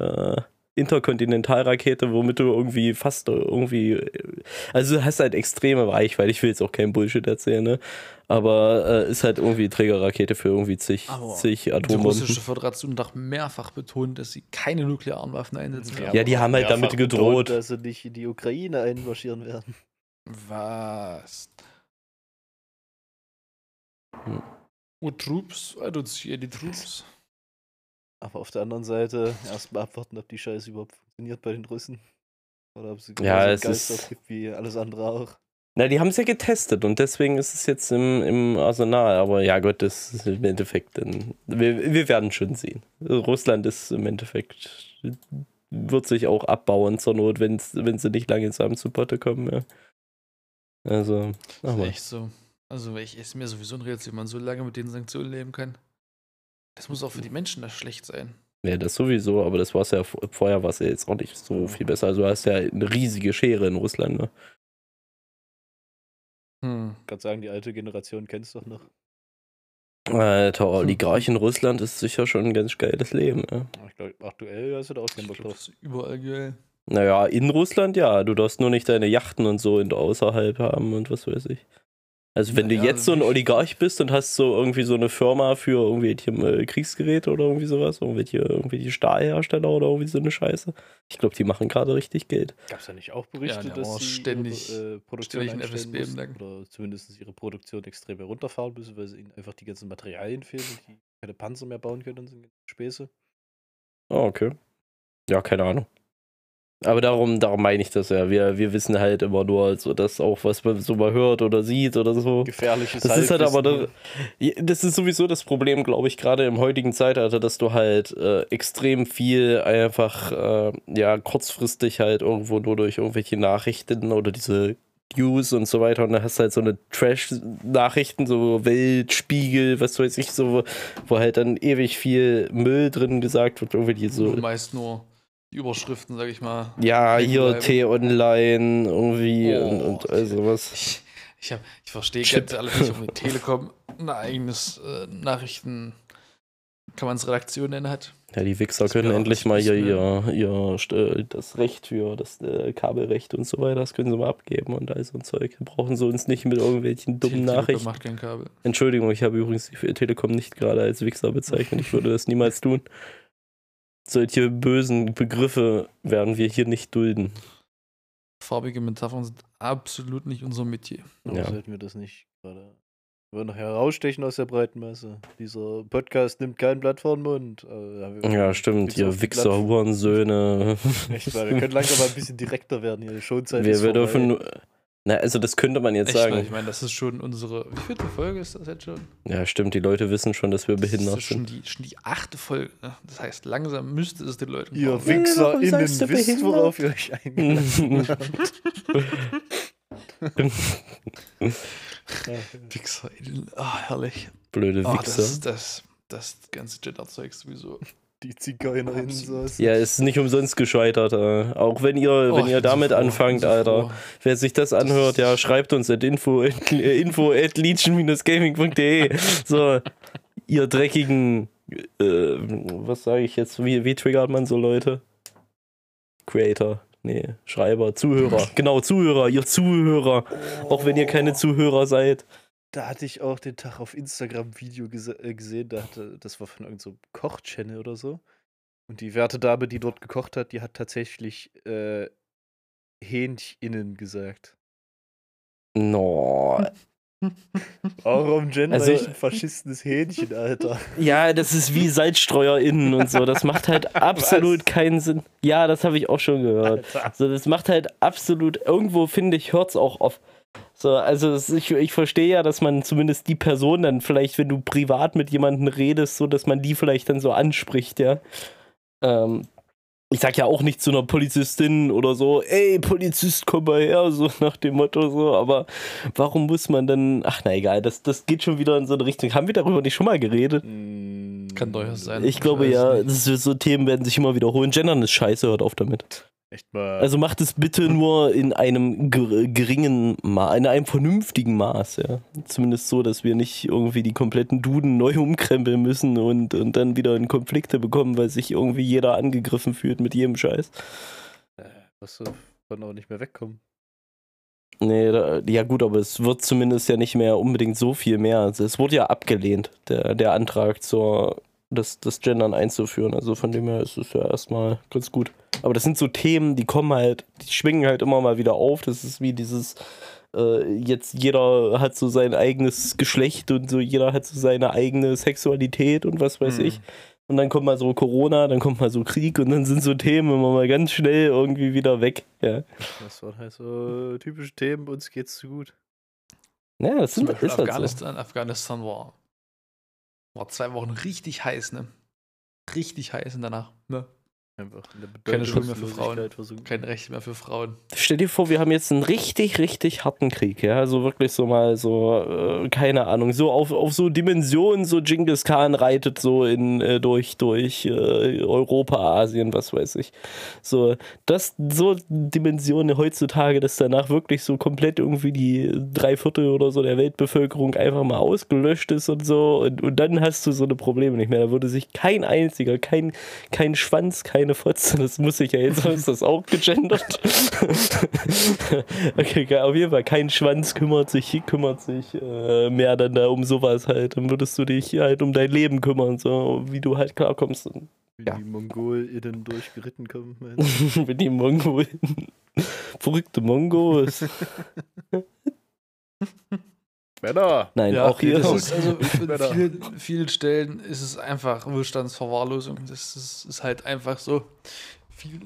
äh, Interkontinentalrakete, womit du irgendwie fast irgendwie, also du hast halt extreme Reichweite, ich will jetzt auch keinen Bullshit erzählen, ne? aber äh, ist halt irgendwie Trägerrakete für irgendwie zig, aber zig Atombomben. Die russische Föderation hat doch mehrfach betont, dass sie keine nuklearen Waffen einsetzen werden. Ja, die haben halt damit gedroht. Betont, dass sie nicht in die Ukraine einmarschieren werden. Was? Hm. What troops? I don't see any troops. Aber auf der anderen Seite erstmal abwarten, ob die Scheiße überhaupt funktioniert bei den Russen. Oder ob sie ja, es Geist ist... gibt wie alles andere auch. Na, die haben es ja getestet und deswegen ist es jetzt im, im Arsenal. Aber ja, Gott, das ist im Endeffekt dann. Wir, wir werden schon sehen. Russland ist im Endeffekt. wird sich auch abbauen zur Not, wenn sie nicht lange zusammen zu Potte kommen. Ja. Also. Das ist echt so. Also, ich ist mir sowieso ein Rätsel, wie man so lange mit den Sanktionen leben kann. Das muss auch für die Menschen das schlecht sein. Ja, das sowieso, aber das war es ja vorher war es ja jetzt auch nicht so viel besser. Also du hast ja eine riesige Schere in Russland, ne? Hm. Ich kann sagen, die alte Generation kennst du doch noch. Alter, Oligarch in Russland ist sicher schon ein ganz geiles Leben, ne? Ich glaube, aktuell hast du da auch keinen Bock drauf. Überall geil. Naja, in Russland ja. Du darfst nur nicht deine Yachten und so in außerhalb haben und was weiß ich. Also wenn ja, du jetzt so ein Oligarch bist und hast so irgendwie so eine Firma für irgendwelche äh, Kriegsgeräte oder irgendwie sowas, irgendwelche, irgendwelche Stahlhersteller oder irgendwie so eine Scheiße. Ich glaube, die machen gerade richtig Geld. Gab es ja nicht auch Berichte, ja, dass sie ständig ihre, äh, Produktion einstellen müssen, oder zumindest ihre Produktion extrem herunterfahren müssen, weil ihnen einfach die ganzen Materialien fehlen und die keine Panzer mehr bauen können und sind Späße. Oh, okay. Ja, keine Ahnung. Aber darum, darum meine ich das ja. Wir, wir wissen halt immer nur so das auch, was man so mal hört oder sieht oder so. Gefährliches Das ist halt aber das, das ist sowieso das Problem, glaube ich, gerade im heutigen Zeitalter, dass du halt äh, extrem viel einfach äh, ja kurzfristig halt irgendwo nur durch irgendwelche Nachrichten oder diese News und so weiter und dann hast du halt so eine Trash-Nachrichten, so Weltspiegel, was weiß ich, so, wo halt dann ewig viel Müll drin gesagt wird, irgendwie so. Meist nur Überschriften, sag ich mal. Ja, hier T-Online irgendwie oh, und, und all sowas. Ich, ich, hab, ich verstehe ganz ehrlich nicht, ob die Telekom ein eigenes äh, Nachrichten, kann man es Redaktion nennen hat. Ja, die Wichser Das können endlich mal hier ihr, ihr äh, das Recht für das äh, Kabelrecht und so weiter, das können sie mal abgeben und all so ein Zeug. Dann brauchen sie uns nicht mit irgendwelchen dummen Telekom Nachrichten. macht kein Kabel. Entschuldigung, ich habe übrigens die Telekom nicht gerade als Wichser bezeichnet. Ich würde das niemals tun. Solche bösen Begriffe werden wir hier nicht dulden. Farbige Metaphern sind absolut nicht unser Metier. Warum Ja. sollten wir das nicht gerade? Wir wollen noch herausstechen aus der breiten Masse. Dieser Podcast nimmt kein Blatt vor den Mund. Äh, ja, stimmt, ihr Wichser. Hurensöhne. Echt wir können langsam mal ein bisschen direkter werden hier. Die Showzeit Wir, ist wir dürfen. nur- Na, also das könnte man jetzt Echt, sagen. ich meine, das ist schon unsere. Wie viele Folge ist das jetzt schon? Ja, stimmt, die Leute wissen schon, dass wir Das behindert ist schon sind. die, schon die achte Folge. Ne? Das heißt, langsam müsste es den Leuten Ihr warum sagst du wisst, behindert? worauf ihr euch eingeladen habt. Wichser. Ah, herrlich. Blöde Ah, das, Wichser. das, das ganze Gender-Zeug sowieso. Die ZigeunerInnen saßen. Ja, ist nicht umsonst gescheitert. Äh. Auch wenn ihr, Oh, wenn ihr so damit froh, anfangt, so Alter. froh. Wer sich das anhört, ja, schreibt uns at info at, äh, info at legion-gaming.de. So, ihr dreckigen, äh, was sage ich jetzt, wie, wie triggert man so Leute? Creator, nee, Schreiber, Zuhörer, genau, Zuhörer, ihr Zuhörer, auch wenn ihr keine Zuhörer seid. Da hatte ich auch den Tag auf Instagram ein Video gese äh, gesehen, da hatte, das war von irgendeinem so Koch-Channel oder so. Und die werte Dame, die dort gekocht hat, die hat tatsächlich äh, Hähnchinnen gesagt. No. Warum gender Also- ich ein faschistisches Hähnchen, Alter? Ja, das ist wie SalzstreuerInnen und so, das macht halt absolut keinen Sinn. Ja, das habe ich auch schon gehört. Alter. So, das macht halt absolut, irgendwo finde ich, hört es auch auf. So, also es- ich, ich verstehe ja, dass man zumindest die Person dann vielleicht, wenn du privat mit jemandem redest, so, dass man die vielleicht dann so anspricht, ja. Ähm, ich sag ja auch nicht zu einer Polizistin oder so, ey, Polizist, komm mal her, so nach dem Motto so, aber warum muss man dann, ach na egal, das, das geht schon wieder in so eine Richtung. Haben wir darüber nicht schon mal geredet? Mm, Kann durchaus sein. Ich glaube weiß ja, nicht. das ist, so Themen werden sich immer wiederholen. Gendern ist scheiße, hört auf damit. Echt mal. Also macht es bitte nur in einem ger- geringen Maß, in einem vernünftigen Maß, ja. Zumindest so, dass wir nicht irgendwie die kompletten Duden neu umkrempeln müssen und, und dann wieder in Konflikte bekommen, weil sich irgendwie jeder angegriffen fühlt mit jedem Scheiß. äh, wirst du von auch nicht mehr wegkommen. Nee, da, ja gut, aber es wird zumindest ja nicht mehr unbedingt so viel mehr. Also es wurde ja abgelehnt, der, der Antrag zur das, das Gendern einzuführen. Also von dem her ist es ja erstmal ganz gut. Aber das sind so Themen, die kommen halt, die schwingen halt immer mal wieder auf. Das ist wie dieses, äh, jetzt jeder hat so sein eigenes Geschlecht und so jeder hat so seine eigene Sexualität und was weiß Mhm. ich. Und dann kommt mal so Corona, dann kommt mal so Krieg und dann sind so Themen immer mal ganz schnell irgendwie wieder weg. Ja, Das waren halt so typische Themen, uns geht's zu gut. ja das sind, ist halt so. Afghanistan war, war zwei Wochen richtig heiß, ne? Richtig heiß und danach, ne? Einfach Keine Schuld mehr für Bedeutungslosigkeit versunken. Kein Recht mehr für Frauen. Stell dir vor, wir haben jetzt einen richtig, richtig harten Krieg, ja, so wirklich so mal so, äh, keine Ahnung, so auf, auf so Dimensionen, so Genghis Khan reitet so in, äh, durch, durch äh, Europa, Asien, was weiß ich. So, das, so Dimensionen heutzutage, dass danach wirklich so komplett irgendwie die drei Viertel oder so der Weltbevölkerung einfach mal ausgelöscht ist und so und, und dann hast du so eine Probleme nicht mehr. Da würde sich kein einziger, kein, kein Schwanz, keine Fotze, das muss ich ja jetzt, ist das auch gegendert? okay, geil, auf jeden Fall, kein Schwanz kümmert sich, kümmert sich äh, mehr dann da um sowas halt. Dann würdest du dich halt um dein Leben kümmern, so wie du halt klarkommst. Und Wie Ja. die MongolInnen durchgeritten kommen. meinst du? mit die Mongolen. Verrückte Mongos. Männer! Nein, Ja, auch hier. Das ist, also in vielen, vielen Stellen ist es einfach Wohlstandsverwahrlosung. Das ist, ist halt einfach so. Viel,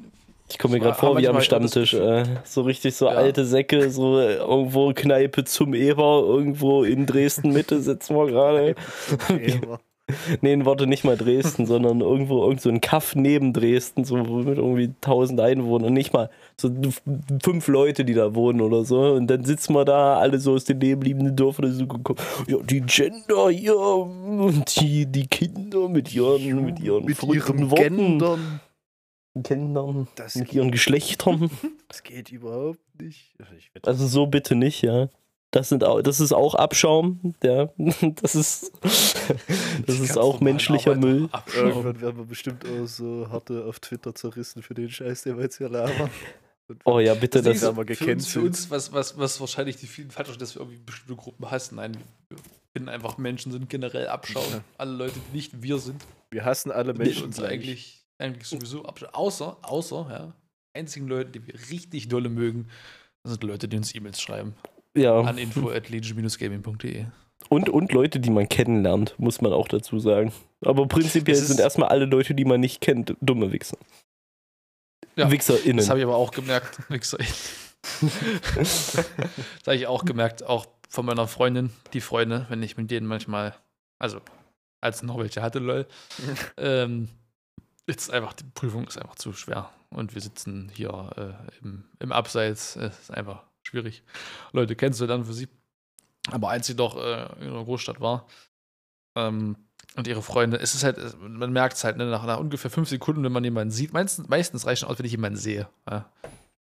Ich komme mir gerade vor wie am Stammtisch. Äh, so richtig so Ja. alte Säcke, so äh, irgendwo Kneipe zum Eber, irgendwo in Dresden Mitte sitzen wir gerade. Nee, warte, nicht mal Dresden, sondern irgendwo irgend so ein Kaff neben Dresden, so mit irgendwie 1000 Einwohnern und nicht mal so fünf Leute, die da wohnen oder so. Und dann sitzen wir da, alle so aus den nebenliegenden Dörfern, so gekommen, ja, die Gender hier und die, die Kinder mit ihren, mit ihren Mit ihrem Worten. Gendern. Kindern, Das, mit ihren Geschlechtern. das geht überhaupt nicht. Also, Also so bitte nicht, ja. Das, sind auch, das ist auch Abschaum. Ja. Das ist, das ist auch menschlicher Müll. Irgendwann werden wir bestimmt auch so harte auf Twitter zerrissen für den Scheiß, den wir jetzt hier labern. Oh ja, bitte. Das, das ist aber für uns, für uns was, was, was wahrscheinlich die vielen falsch dass wir irgendwie bestimmte Gruppen hassen. Nein, wir finden einfach Menschen sind generell Abschaum. Ja. Alle Leute, die nicht wir sind. Wir hassen alle Menschen. Die uns eigentlich, eigentlich sowieso Abschaum. Außer, außer, ja, einzigen Leute, die wir richtig dolle mögen, das sind Leute, die uns E-Mails schreiben. Ja. An info at gamingde Und, und Leute, die man kennenlernt, muss man auch dazu sagen. Aber prinzipiell sind erstmal alle Leute, die man nicht kennt, dumme Wichser. Ja, WichserInnen. Das habe ich aber auch gemerkt. WichserInnen. das habe ich auch gemerkt, auch von meiner Freundin, die Freunde, wenn ich mit denen manchmal, also als noch welche hatte, lol, ähm, jetzt einfach, die Prüfung ist einfach zu schwer. Und wir sitzen hier äh, im, im Abseits. Es ist einfach schwierig. Leute dann für sie. Aber als sie doch äh, in einer Großstadt war ähm, und ihre Freunde, es ist halt, man merkt es halt ne, nach, nach, ungefähr fünf Sekunden, wenn man jemanden sieht. Meistens, meistens reicht schon aus, wenn ich jemanden sehe. Ja.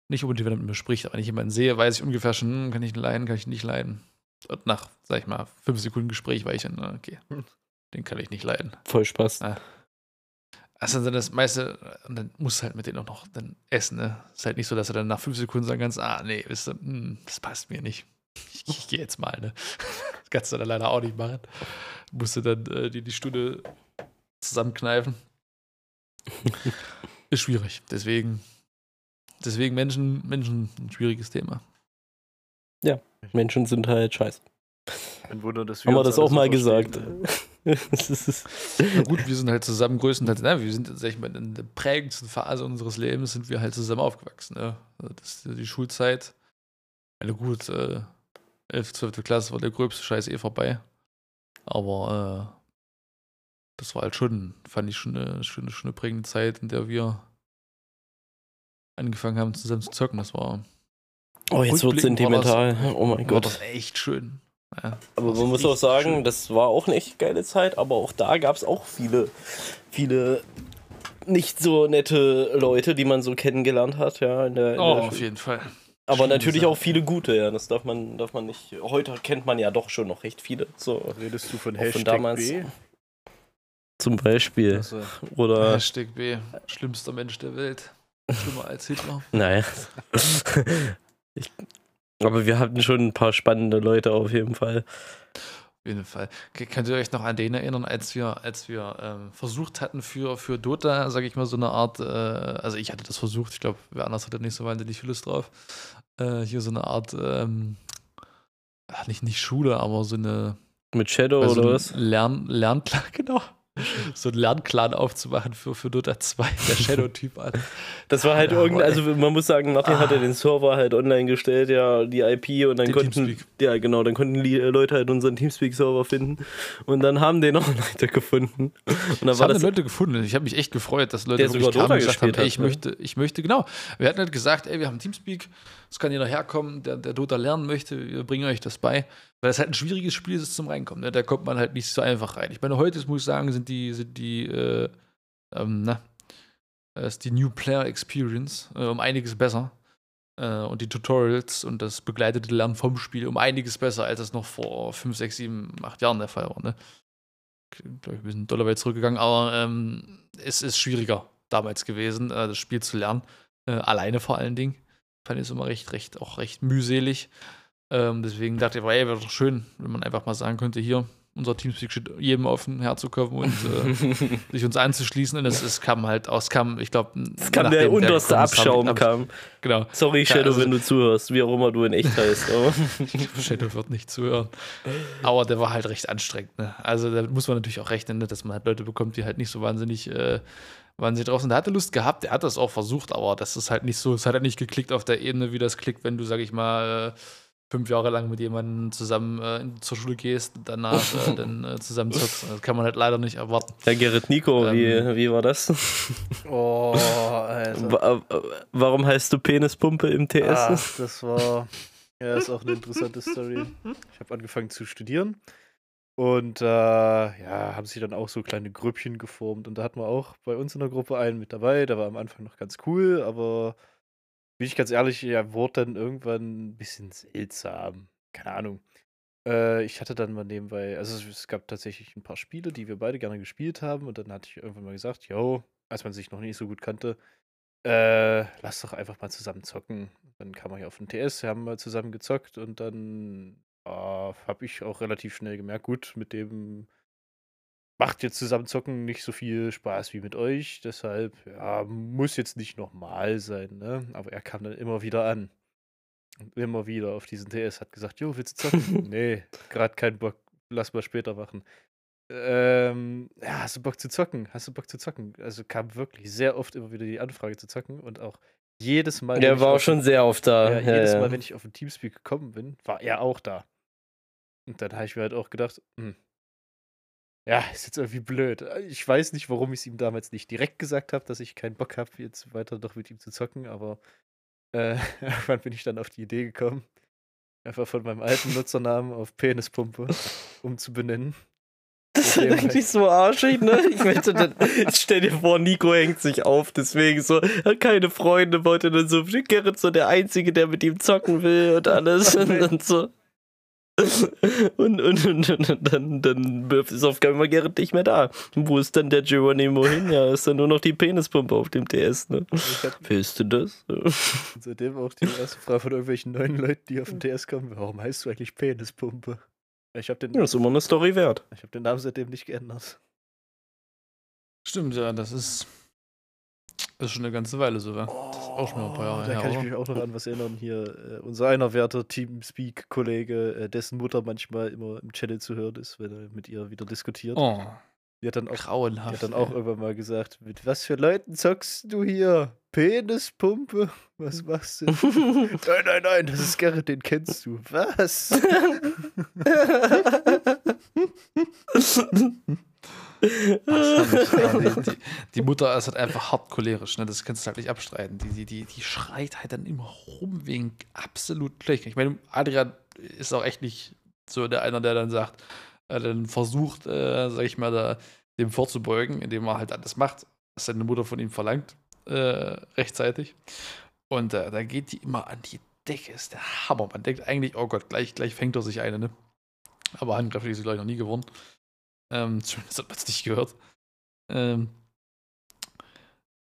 Nicht unbedingt, wenn er mit mir spricht, aber wenn ich jemanden sehe, weiß ich ungefähr schon, hm, kann ich leiden, kann ich nicht leiden. Und nach, sag ich mal, fünf Sekunden Gespräch weiß ich dann, okay, hm. den kann ich nicht leiden. Voll Spaß. Ja. Also dann das meiste, und dann musst du halt mit denen auch noch dann essen, ne? Ist halt nicht so, dass du dann nach fünf Sekunden sagen kannst, ah, nee, wisst ihr, hm, das passt mir nicht. Ich, ich gehe jetzt mal, ne? Das kannst du dann leider auch nicht machen. Musst du dann äh, die, die Stunde zusammenkneifen. Ist schwierig. Deswegen, deswegen Menschen, Menschen ein schwieriges Thema. Ja, Menschen sind halt scheiße. Ein Wunder, dass wir Haben wir das auch so mal gesagt. Ne? Na gut, wir sind halt zusammen größtenteils, ne, wir sind, sag ich mal, in der prägendsten Phase unseres Lebens sind wir halt zusammen aufgewachsen. Ne? Das ist die Schulzeit. Eine gut, äh, 11., 12. Klasse war der gröbste Scheiß eh vorbei. Aber äh, das war halt schon, fand ich schon eine, schon eine prägende Zeit, in der wir angefangen haben, zusammen zu zocken. Das war. Oh, jetzt wird sentimental. Das, oh mein Gott. Das war echt schön. Ja, aber man muss auch sagen, schön. das war auch eine echt geile Zeit, aber auch da gab es auch viele, viele nicht so nette Leute, die man so kennengelernt hat, ja. In der, in oh, auf jeden Fall. Aber Schöne natürlich Sache. auch viele gute, ja. Das darf man, darf man nicht. Heute kennt man ja doch schon noch recht viele. So. Redest du von Hashtag von damals. B? Zum Beispiel. Also, Oder. Hashtag B. Schlimmster Mensch der Welt. Schlimmer als Hitler. Naja. ich, aber wir hatten schon ein paar spannende Leute auf jeden Fall. Auf jeden Fall. Könnt ihr euch noch an den erinnern, als wir, als wir ähm, versucht hatten für, für Dota, sage ich mal, so eine Art, äh, also ich hatte das versucht, ich glaube, wer anders hatte nicht so wahnsinnig viel Lust drauf, äh, hier so eine Art, ähm, nicht, nicht Schule, aber so eine. Mit Shadow also oder was? Lern, Lern, genau so einen Lernclan aufzumachen für, für Dota 2, der Shadow-Typ an. Das war halt ja, irgendein, also man muss sagen, Martin ah. hatte den Server halt online gestellt, ja, die IP und dann den konnten, Teamspeak. ja genau, dann konnten die Leute halt unseren Teamspeak-Server finden und dann haben den auch Leute gefunden. Und dann das haben das Leute gefunden. Ich habe mich echt gefreut, dass Leute der sogar Dota gesagt haben, ey, ich ne? möchte, ich möchte, genau. Wir hatten halt gesagt, ey, wir haben Teamspeak, es kann jeder herkommen, der, der Dota lernen möchte, wir bringen euch das bei. Weil es halt ein schwieriges Spiel ist zum Reinkommen. Ne? Da kommt man halt nicht so einfach rein. Ich meine, heute muss ich sagen, sind die, sind die, äh, ähm, na, ist die New Player Experience äh, um einiges besser. Äh, und die Tutorials und das begleitete Lernen vom Spiel um einiges besser, als es noch vor 5, 6, 7, 8 Jahren der Fall war. Ne? Glaube ich, ein bisschen Dollar weit zurückgegangen, aber ähm, es ist schwieriger damals gewesen, äh, das Spiel zu lernen. Äh, alleine vor allen Dingen. Fand ich es immer recht, recht, auch recht mühselig. Ähm, deswegen dachte ich, ey, wäre doch schön, wenn man einfach mal sagen könnte, hier, unser Teamspeak steht jedem offen herzukommen und äh, sich uns anzuschließen. Und es, es kam halt aus, kam, ich glaube, es kam der unterste der Abschaum, kam. Genau. Sorry, Shadow, also, wenn du zuhörst, wie auch immer du in echt heißt. Shadow wird nicht zuhören. Aber der war halt recht anstrengend. Ne? Also da muss man natürlich auch rechnen, ne, dass man halt Leute bekommt, die halt nicht so wahnsinnig. Äh, wahnsinnig drauf sind. Der hatte Lust gehabt, der hat das auch versucht, aber das ist halt nicht so, es hat halt nicht geklickt auf der Ebene, wie das klickt, wenn du, sag ich mal, äh, fünf Jahre lang mit jemandem zusammen äh, zur Schule gehst, danach äh, dann äh, zusammen zockst. Das kann man halt leider nicht erwarten. Ja, Gerrit Nico, ähm, wie, wie war das? Oh, Alter. Warum heißt du Penispumpe im TS? Ah, das war, ja, ist auch eine interessante Story. Ich habe angefangen zu studieren und äh, ja, haben sich dann auch so kleine Grüppchen geformt und da hatten wir auch bei uns in der Gruppe einen mit dabei, der war am Anfang noch ganz cool, aber bin ich ganz ehrlich, er wurde dann irgendwann ein bisschen seltsam. keine Ahnung. Äh, ich hatte dann mal nebenbei, also es, gab tatsächlich ein paar Spiele, die wir beide gerne gespielt haben und dann hatte ich irgendwann mal gesagt, yo, als man sich noch nicht so gut kannte, äh, lass doch einfach mal zusammen zocken. Dann kam er hier auf den TS, wir haben mal zusammen gezockt und dann äh, habe ich auch relativ schnell gemerkt, gut, mit dem macht jetzt zusammen zocken nicht so viel Spaß wie mit euch, deshalb ja, muss jetzt nicht nochmal sein, ne? Aber er kam dann immer wieder an. Und immer wieder auf diesen TS, hat gesagt, jo, willst du zocken? nee, gerade keinen Bock, lass mal später machen. Ähm, ja, hast du Bock zu zocken? Hast du Bock zu zocken? Also kam wirklich sehr oft immer wieder die Anfrage zu zocken und auch jedes Mal. Der war auch schon sehr oft da. ja, Ja, jedes. Mal, wenn ich auf den Teamspeak gekommen bin, war er auch da. Und dann habe ich mir halt auch gedacht, hm, ja, ist jetzt irgendwie blöd. Ich weiß nicht, warum ich es ihm damals nicht direkt gesagt habe, dass ich keinen Bock habe, jetzt weiter noch mit ihm zu zocken, aber äh, irgendwann bin ich dann auf die Idee gekommen, einfach von meinem alten Nutzernamen auf Penispumpe umzubenennen. Das ist eigentlich halt- so arschig, ne? Ich möchte dann, jetzt stell dir vor, Nico hängt sich auf, deswegen so, hat keine Freunde, wollte dann so, Gerrit so der Einzige, der mit ihm zocken will und alles und dann so. Und, und, und, und dann, dann ist auf einmal Gerrit nicht mehr da. Wo ist dann der Geronimo hin? Ja, ist dann nur noch die Penispumpe auf dem TS, ne? Willst du das? seitdem auch die erste Frage von irgendwelchen neuen Leuten, die auf den TS kommen, warum heißt du eigentlich Penispumpe? Ich habe den, Ja, ist immer eine Story wert. ich hab den Namen seitdem nicht geändert. Stimmt, ja, das ist, das ist schon eine ganze Weile so. Das ist auch schon ein paar Jahre Oh, Da her. kann ich mich auch noch an was erinnern. Hier, äh, unser einer werter Teamspeak-Kollege, äh, dessen Mutter manchmal immer im Channel zu hören ist, wenn er mit ihr wieder diskutiert. Oh, Die hat dann auch, die grauenhaft. hat dann auch ey. irgendwann mal gesagt: Mit was für Leuten zockst du hier? Penispumpe? Was machst du? nein, nein, nein, das ist Gerrit, den kennst du. Was? Die, die, Mutter ist halt einfach hart cholerisch, ne? das kannst du halt nicht abstreiten. Die, die, die, die schreit halt dann immer rum wegen absolut gleich. Ich meine, Adrian ist auch echt nicht so der einer, der dann sagt, äh, dann versucht, äh, sag ich mal, da, dem vorzubeugen, indem er halt alles macht, was seine Mutter von ihm verlangt, äh, rechtzeitig. Und äh, da geht die immer an die Decke, ist der Hammer. Man denkt eigentlich, oh Gott, gleich, gleich fängt er sich eine, ne? Aber handgreiflich ist sie, glaube ich, noch nie geworden. Ähm, zumindest hat man es nicht gehört. Ähm,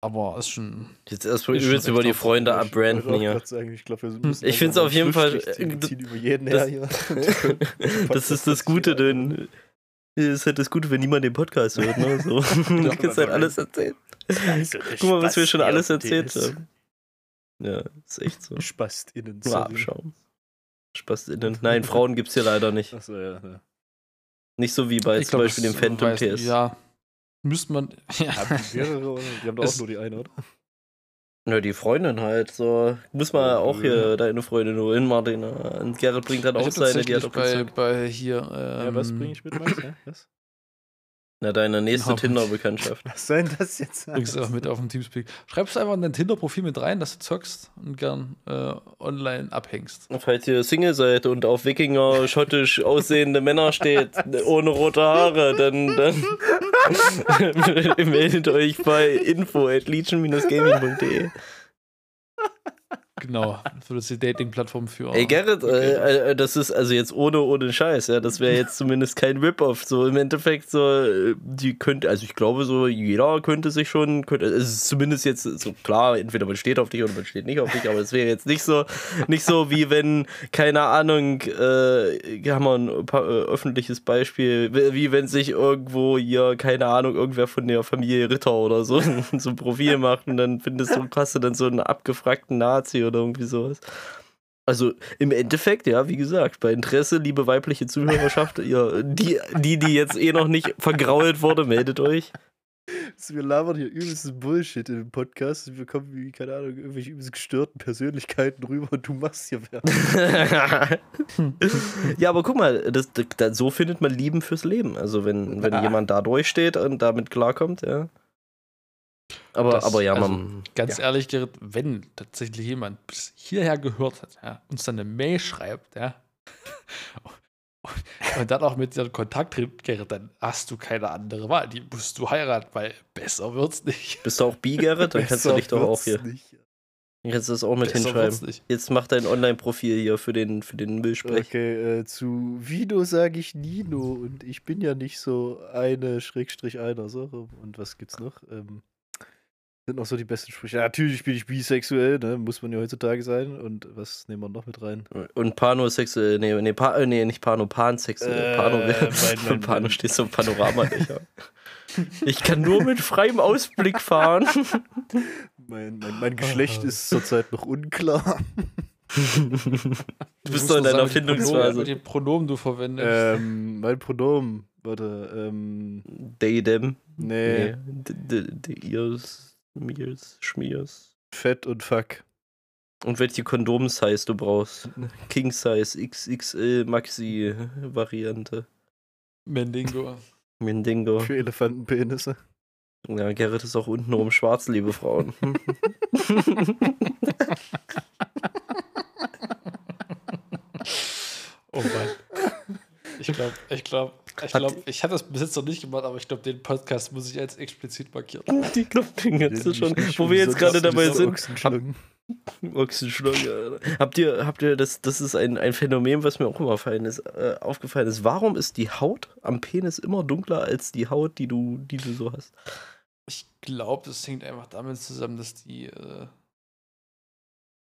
aber ist schon. Jetzt erstmal übelst über die Freunde abbranden hier. ich Ich find's einfach auf jeden Fall, äh, das- her hier. Das ist das Gute, denn das ist halt das Gute, wenn niemand den Podcast hört, ne? So. du kannst halt alles erzählen. Guck mal, was wir schon alles erzählt haben. Ja, ist echt so. SpastInnen. Nur sorry. Abschaum. SpastInnen. Nein, Frauen gibt's hier leider nicht. Achso, ja. ja. Nicht so wie bei ich zum glaub, Beispiel dem Phantom weiß- TS. Ja. Müsste man. Ja. Haben die mehrere oder? Die haben doch auch Es- nur die eine, oder? Na, die Freundin halt. So. Muss man Ja, auch hier deine Freundin holen, Martin. Und Gerrit bringt dann Ich auch seine, die hat auch bei, bei hier. Ähm, ja, was bringe ich mit, Max? Ja, was? Na, deine nächste Genau. Tinder-Bekanntschaft. Was soll denn das jetzt sein? Bringst du einfach mit auf dem Teamspeak. Schreibst einfach in dein Tinder-Profil mit rein, dass du zockst und gern äh, online abhängst. Falls ihr Single seid und auf Wikinger schottisch aussehende Männer steht, ohne rote Haare, dann, dann meldet euch bei info at legion-gaming.de. Genau. Für das die Dating-Plattform für. Ey, Gerrit, äh, äh, das ist also jetzt ohne, ohne Scheiß, ja, das wäre jetzt zumindest kein Rip-Off. So im Endeffekt, so, äh, die könnte, also ich glaube, so jeder könnte sich schon, könnte, es ist zumindest jetzt so klar, entweder man steht auf dich oder man steht nicht auf dich, aber es wäre jetzt nicht so, nicht so wie wenn, keine Ahnung, äh, haben wir ein pa- äh, öffentliches Beispiel, wie wie wenn sich irgendwo hier, keine Ahnung, irgendwer von der Familie Ritter oder so, so ein Profil macht und dann findest du, hast du dann so einen abgefragten Nazi oder irgendwie sowas. Also im Endeffekt, ja, wie gesagt, bei Interesse, liebe weibliche Zuhörerschaft, ihr, die, die, die jetzt eh noch nicht vergrault wurde, meldet euch. Also Wir labern hier übelsten Bullshit in dem Podcast. Wir kommen wie, keine Ahnung, irgendwelche übelst gestörten Persönlichkeiten rüber und du machst hier wer. ja, aber guck mal, das, das, so findet man Lieben fürs Leben. Also wenn, wenn Ah. jemand da durchsteht und damit klarkommt, ja. Aber, Das- aber ja, also, man. Ganz ja. ehrlich, Gerrit, wenn tatsächlich jemand bis hierher gehört hat, ja, uns dann eine Mail schreibt, ja, und dann auch mit dir in Kontakt tritt, Gerrit, dann hast du keine andere Wahl. Die musst du heiraten, weil besser wird's nicht. Bist du auch bi, Gerrit? Dann kannst du dich doch auch hier. Nicht. Jetzt das auch mit Besser hinschreiben. Jetzt mach dein Online-Profil hier für den, für den Müllsprech. Okay, äh, zu Vino sage ich Nino und ich bin ja nicht so eine Schrägstrich einer Sache. Und was gibt's noch? Ähm, sind noch so die besten Sprüche. Ja, natürlich bin ich bisexuell, ne? Muss man ja heutzutage sein. Und was nehmen wir noch mit rein? Und panosexuell, nee, nee, pa, äh, nee nicht Pano, pansexuell. Äh, Pano, mein- mein- Pano mein- steht so im Panorama nicht. Ich kann nur mit freiem Ausblick fahren. Mein, mein, mein Geschlecht ist zurzeit noch unklar. Du bist musst doch in nur deiner sagen, welche Pronomen- Findungsphase. Welche Pronomen du verwendest. ähm, mein Pronomen, warte, ähm, They, them. nee, Nee. D- d- d- Mirs, schmiers. Fett und Fuck. Und welche Kondom-Size du brauchst. King Size, XXL, Maxi Variante. Mendingo. Mindingo. Für Elefantenpenisse. Ja, Gerrit ist auch unten rum schwarz, liebe Frauen. Oh Mann. Ich glaube, ich glaube, ich glaube, ich habe das bis jetzt noch nicht gemacht, aber ich glaube, den Podcast muss ich als explizit markieren. Die Kloppen jetzt Ja, schon. Wo wir jetzt gerade dabei sind. Ochsenschlangen. Ochsenschlange. Alter. Habt ihr, habt ihr, das, das ist ein, ein Phänomen, was mir auch immer aufgefallen ist, äh, aufgefallen ist. Warum ist die Haut am Penis immer dunkler als die Haut, die du, die du so hast? Ich glaube, das hängt einfach damit zusammen, dass die, äh,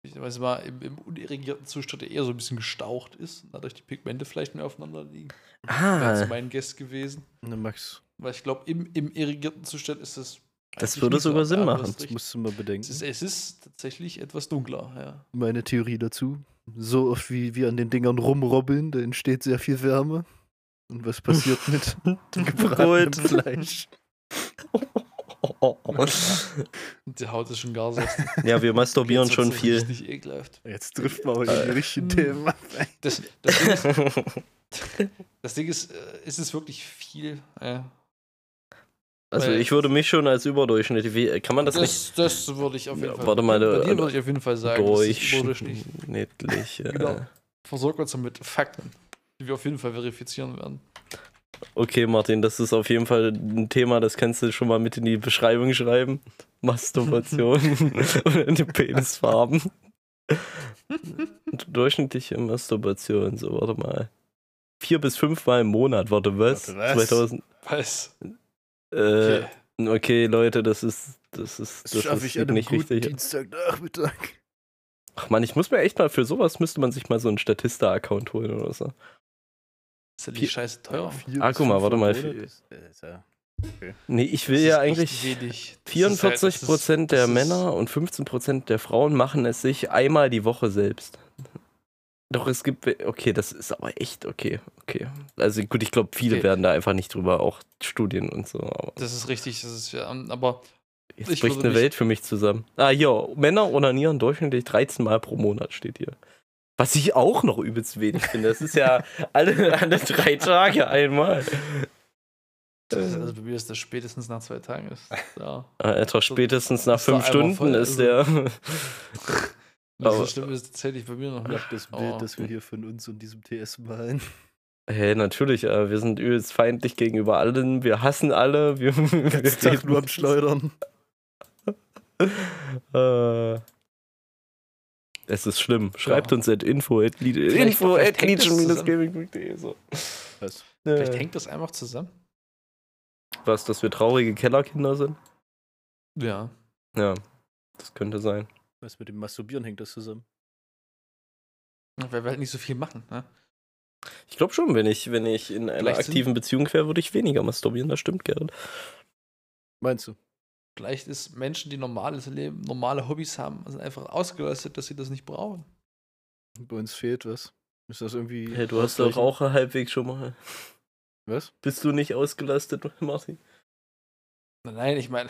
ich weiß mal, im, im unirrigierten Zustand eher so ein bisschen gestaucht ist und dadurch die Pigmente vielleicht mehr aufeinander liegen. Wäre so Ah, mein Guess gewesen. Ne, Max, Weil ich glaube, im, im irrigierten Zustand ist das. Das würde sogar Sinn machen. das das ist musst du mal bedenken. Es ist, es ist tatsächlich etwas dunkler, ja. Meine Theorie dazu. So oft wie wir an den Dingern rumrobbeln, da entsteht sehr viel Wärme. Und was passiert mit gebratenem Gut. Fleisch? Und die Haut ist schon gar so. Ja, wir masturbieren schon viel. Richtig ekelhaft. Jetzt trifft man aber in die richtigen Themen ab. Das, das, Ding ist, das Ding ist, äh, ist es wirklich viel. Ja. Also Weil- ich würde mich schon als überdurchschnittlich. wie- Kann man das, nicht Das, das würde ich auf jeden Ja, Fall. warte mal, bei äh, dir würde ich auf jeden Fall sagen, das durchschnittlich? Äh, Genau. Versorgt uns mit Fakten, die wir auf jeden Fall verifizieren werden. Okay, Martin, das ist auf jeden Fall ein Thema, das kannst du schon mal mit in die Beschreibung schreiben. Masturbation und die Penisfarben. Durchschnittliche Masturbation, so warte mal. Vier bis fünf Mal im Monat, warte was? Warte, was? 2000. Was? Äh, Okay. okay, Leute, das ist das ist Das, das schaffe ist ich an einem nicht guten richtig. Dienstagnachmittag. Ach man, ich muss mir echt mal für sowas müsste man sich mal so einen Statista-Account holen oder so. Ist ja nicht scheiße teuer. Vier Ah, bis guck mal, warte mal. Ja- Nee, ich will ja eigentlich. wenig. Das ist 44 halt- das ist- Prozent der Männer und 15 Prozent der Frauen machen es sich einmal die Woche selbst. Doch es gibt, okay, das ist aber echt okay, okay. Also gut, ich glaube, viele Okay. werden da einfach nicht drüber, auch Studien und so. Aber Das ist richtig, das ist ja, aber jetzt ich bricht eine Welt für mich zusammen. Ah, ja, Männer onanieren durchschnittlich 13 Mal pro Monat, steht hier. Was ich auch noch übelst wenig finde. Das ist ja alle, alle drei Tage einmal. das, also bei mir ist das spätestens nach zwei Tagen. Ist, ja. Ah, Etwa spätestens nach fünf Stunden voll, ist also- der. Das Aber- so schlimm ist tatsächlich bei mir noch Ich nicht. das Oh. Bild, das wir hier von uns und diesem TS malen. Hey, natürlich, äh, wir sind übelst feindlich gegenüber allen, wir hassen alle, wir, wir Tag nur am Schleudern. äh, es ist schlimm. Schreibt Ja. uns at info at, Vielleicht- info vielleicht at hängt das legion-gaming.de. So. Was? Vielleicht Äh, hängt das einfach zusammen. was, dass wir traurige Kellerkinder sind? Ja. Ja, das könnte sein. Was mit dem Masturbieren hängt das zusammen? Weil wir halt nicht so viel machen. Ne? Ich glaube schon, wenn ich, wenn ich in einer Vielleicht aktiven Beziehung wäre, würde ich weniger masturbieren, das stimmt, Gerrit. Meinst du? Vielleicht ist Menschen, die normales Leben, normale Hobbys haben, sind einfach ausgelastet, dass sie das nicht brauchen. Bei uns fehlt was. Ist das irgendwie. Hey, du hast doch? Raucher halbwegs schon mal. Was? Bist du nicht ausgelastet, Martin? Nein, ich meine,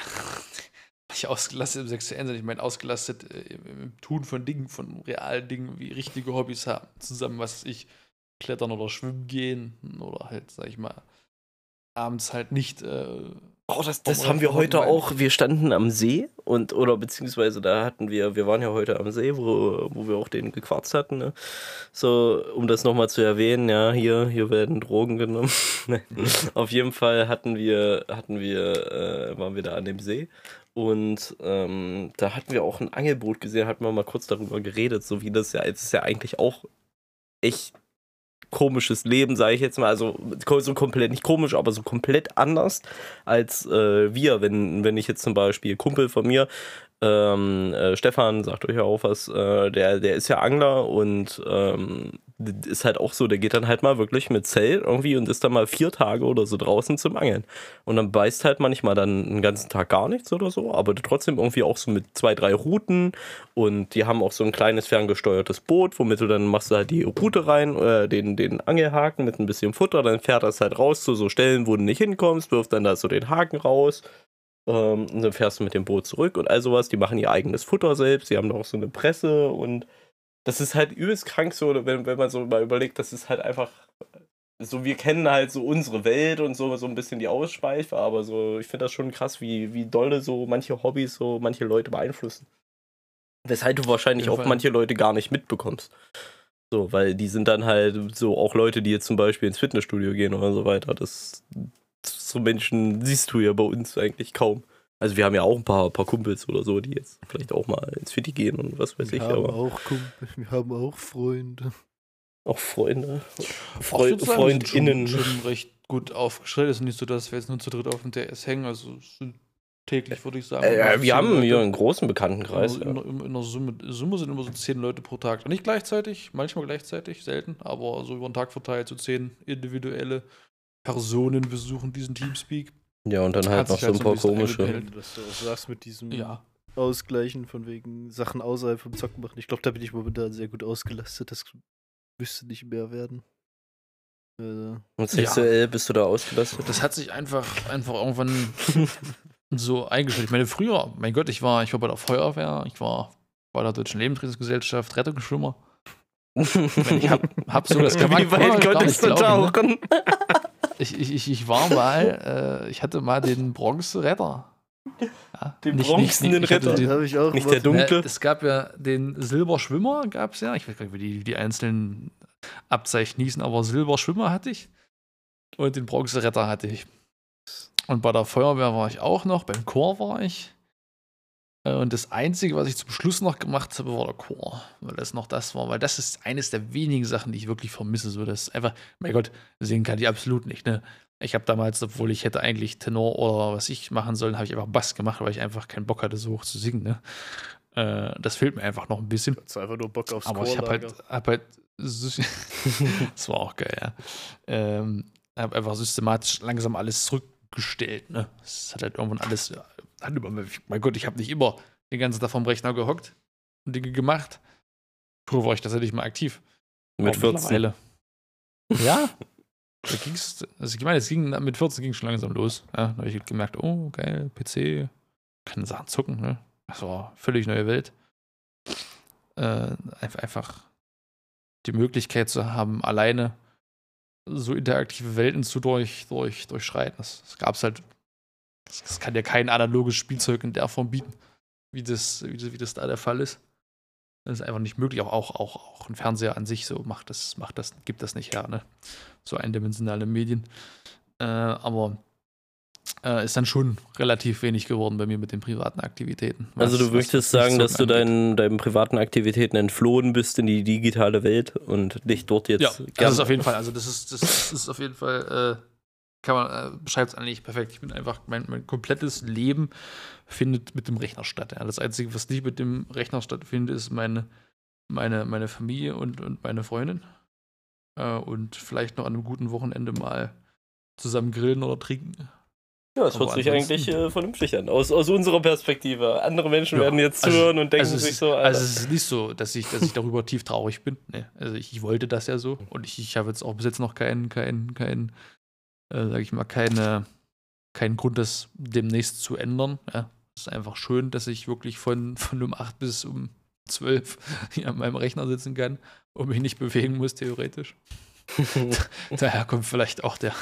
nicht ausgelastet im sexuellen Sinne, ich meine ausgelastet äh, im, im Tun von Dingen, von realen Dingen, wie richtige Hobbys haben. Zusammen, was weiß ich, klettern oder schwimmen gehen oder halt, sag ich mal, abends halt nicht. Äh, Oh, das, das haben wir heute auch. Wir standen am See und, oder beziehungsweise da hatten wir, wir waren ja heute am See, wo, wo wir auch den gequarzt hatten. Ne? So, um das nochmal zu erwähnen, ja, hier, hier werden Drogen genommen. Nee. Auf jeden Fall hatten wir, hatten wir, äh, waren wir da an dem See Und ähm, da hatten wir auch ein Angelboot gesehen, hatten wir mal kurz darüber geredet, so wie das ja, es ist ja eigentlich auch echt komisches Leben, sage ich jetzt mal. Also so komplett, nicht komisch, aber so komplett anders als äh, wir. Wenn, wenn ich jetzt zum Beispiel Kumpel von mir, ähm, äh, Stefan, sagt euch ja auch was, äh, der, der ist ja Angler und ähm, ist halt auch so, der geht dann halt mal wirklich mit Zelt irgendwie und ist dann mal vier Tage oder so draußen zum Angeln. Und dann beißt halt manchmal dann einen ganzen Tag gar nichts oder so, aber trotzdem irgendwie auch so mit zwei, drei Routen und die haben auch so ein kleines ferngesteuertes Boot, womit du dann machst du halt die Route rein, äh, den, den Angelhaken mit ein bisschen Futter, dann fährt das halt raus zu so Stellen, wo du nicht hinkommst, wirft dann da so den Haken raus ähm, und dann fährst du mit dem Boot zurück und all sowas. Die machen ihr eigenes Futter selbst. Die haben da auch so eine Presse und das ist halt übelst krank so, wenn, wenn man so mal überlegt, das ist halt einfach so, wir kennen halt so unsere Welt und so, so ein bisschen die Ausschweife, aber so, ich finde das schon krass, wie, wie dolle so manche Hobbys so manche Leute beeinflussen. Weshalb du wahrscheinlich auch manche Leute gar nicht mitbekommst. So, weil die sind dann halt so auch Leute, die jetzt zum Beispiel ins Fitnessstudio gehen oder so weiter. Das, so Menschen siehst du ja bei uns eigentlich kaum. Also wir haben ja auch ein paar, paar Kumpels oder so, die jetzt vielleicht auch mal ins Fitti gehen und was weiß wir ich. Haben aber auch Kumpel, wir haben auch Freunde. Auch Freunde. Freu Ach, Freundinnen. Schon, schon recht gut aufgestellt. Es ist nicht so, dass wir jetzt nur zu dritt auf dem DS hängen. Also täglich, würde ich sagen. Äh, wir haben hier einen großen Bekanntenkreis. In, in, in, der Summe, Summe, sind immer so zehn Leute pro Tag. Nicht gleichzeitig, manchmal gleichzeitig, selten, aber so über den Tag verteilt, so zehn individuelle Personen besuchen diesen Teamspeak. Ja, und dann halt noch so ein halt paar so komische. Was du auch sagst mit diesem ja. Ausgleichen von wegen Sachen außerhalb vom Zocken machen. Ich glaube, da bin ich momentan sehr gut ausgelastet. Das müsste nicht mehr werden. Also. Und sexuell ja. bist du da ausgelastet? Das hat sich einfach, einfach irgendwann so eingestellt. Ich meine, früher, mein Gott, ich war, ich war bei der Feuerwehr, ich war bei der Deutschen Lebensrettungsgesellschaft, Rettungsschwimmer. ich hab, hab so das Wie weit konntest du ne? Ich, ich, ich war mal, äh, ich hatte mal den Bronzeretter. Ja, den bronzenen Retter. Den habe ich auch. Nicht der dunkle. es gab ja den Silberschwimmer, gab es ja. Ich weiß gar nicht, wie die, wie die einzelnen Abzeichen hießen, aber Silberschwimmer hatte ich. Und den Bronzeretter hatte ich. Und bei der Feuerwehr war ich auch noch, beim Chor war ich. Äh, und das Einzige, was ich zum Schluss noch gemacht habe, war der Chor. Weil das noch das war. Weil das ist eines der wenigen Sachen, die ich wirklich vermisse. So, das ist einfach, mein Gott, singen kann ich absolut nicht. Ne? Ich habe damals, obwohl ich hätte eigentlich Tenor oder was ich machen sollen, habe ich einfach Bass gemacht, weil ich einfach keinen Bock hatte, so hoch zu singen. Ne? Äh, das fehlt mir einfach noch ein bisschen. Du einfach nur Bock aufs Aber ich habe halt, hab halt das war auch geil, ja. Ähm, habe einfach systematisch langsam alles zurückgestellt. Ne? Es hat halt irgendwann alles mein Gott, ich habe nicht immer den ganzen Tag vom Rechner gehockt und Dinge gemacht. Früher war ich tatsächlich mal aktiv. Mit 14. Ja. Da ging's, also ich meine, es ging mit 14 ging schon langsam los. Ja, da habe ich gemerkt, oh, geil, PC, kann Sachen zucken, ne? Das war völlig neue Welt. Äh, einfach, einfach die Möglichkeit zu haben, alleine so interaktive Welten zu durch, durch, durchschreiten. Das, das gab es halt das kann ja kein analoges Spielzeug in der Form bieten, wie das, wie das, wie das da der Fall ist. Das ist einfach nicht möglich. Auch, auch, auch, auch ein Fernseher an sich so macht das, macht das, gibt das nicht her, ne? So eindimensionale Medien. Äh, aber äh, ist dann schon relativ wenig geworden bei mir mit den privaten Aktivitäten. Also du möchtest sagen, dass du deinen, deinen privaten Aktivitäten entflohen bist in die digitale Welt und dich dort jetzt. Ja, das ist auf jeden Fall, also das ist, das ist auf jeden Fall äh, kann man, äh, beschreibt es eigentlich perfekt. Ich bin einfach, mein, mein komplettes Leben findet mit dem Rechner statt. Ja. Das Einzige, was nicht mit dem Rechner stattfindet, ist meine, meine, meine Familie und, und meine Freundin. Äh, und vielleicht noch an einem guten Wochenende mal zusammen grillen oder trinken. Ja, das hört sich eigentlich äh, vernünftig an, aus, aus unserer Perspektive. Andere Menschen ja, werden jetzt also, hören und denken also sich so. Alter. Also es ist nicht so, dass ich, dass ich darüber tief traurig bin. Nee. Also ich, ich, wollte das ja so und ich, ich habe jetzt auch bis jetzt noch keinen kein, kein äh, sage ich mal, keine, keinen Grund, das demnächst zu ändern. Ja. Es ist einfach schön, dass ich wirklich von, von um 8 bis um 12 hier an meinem Rechner sitzen kann und mich nicht bewegen muss, theoretisch. Daher kommt vielleicht auch der,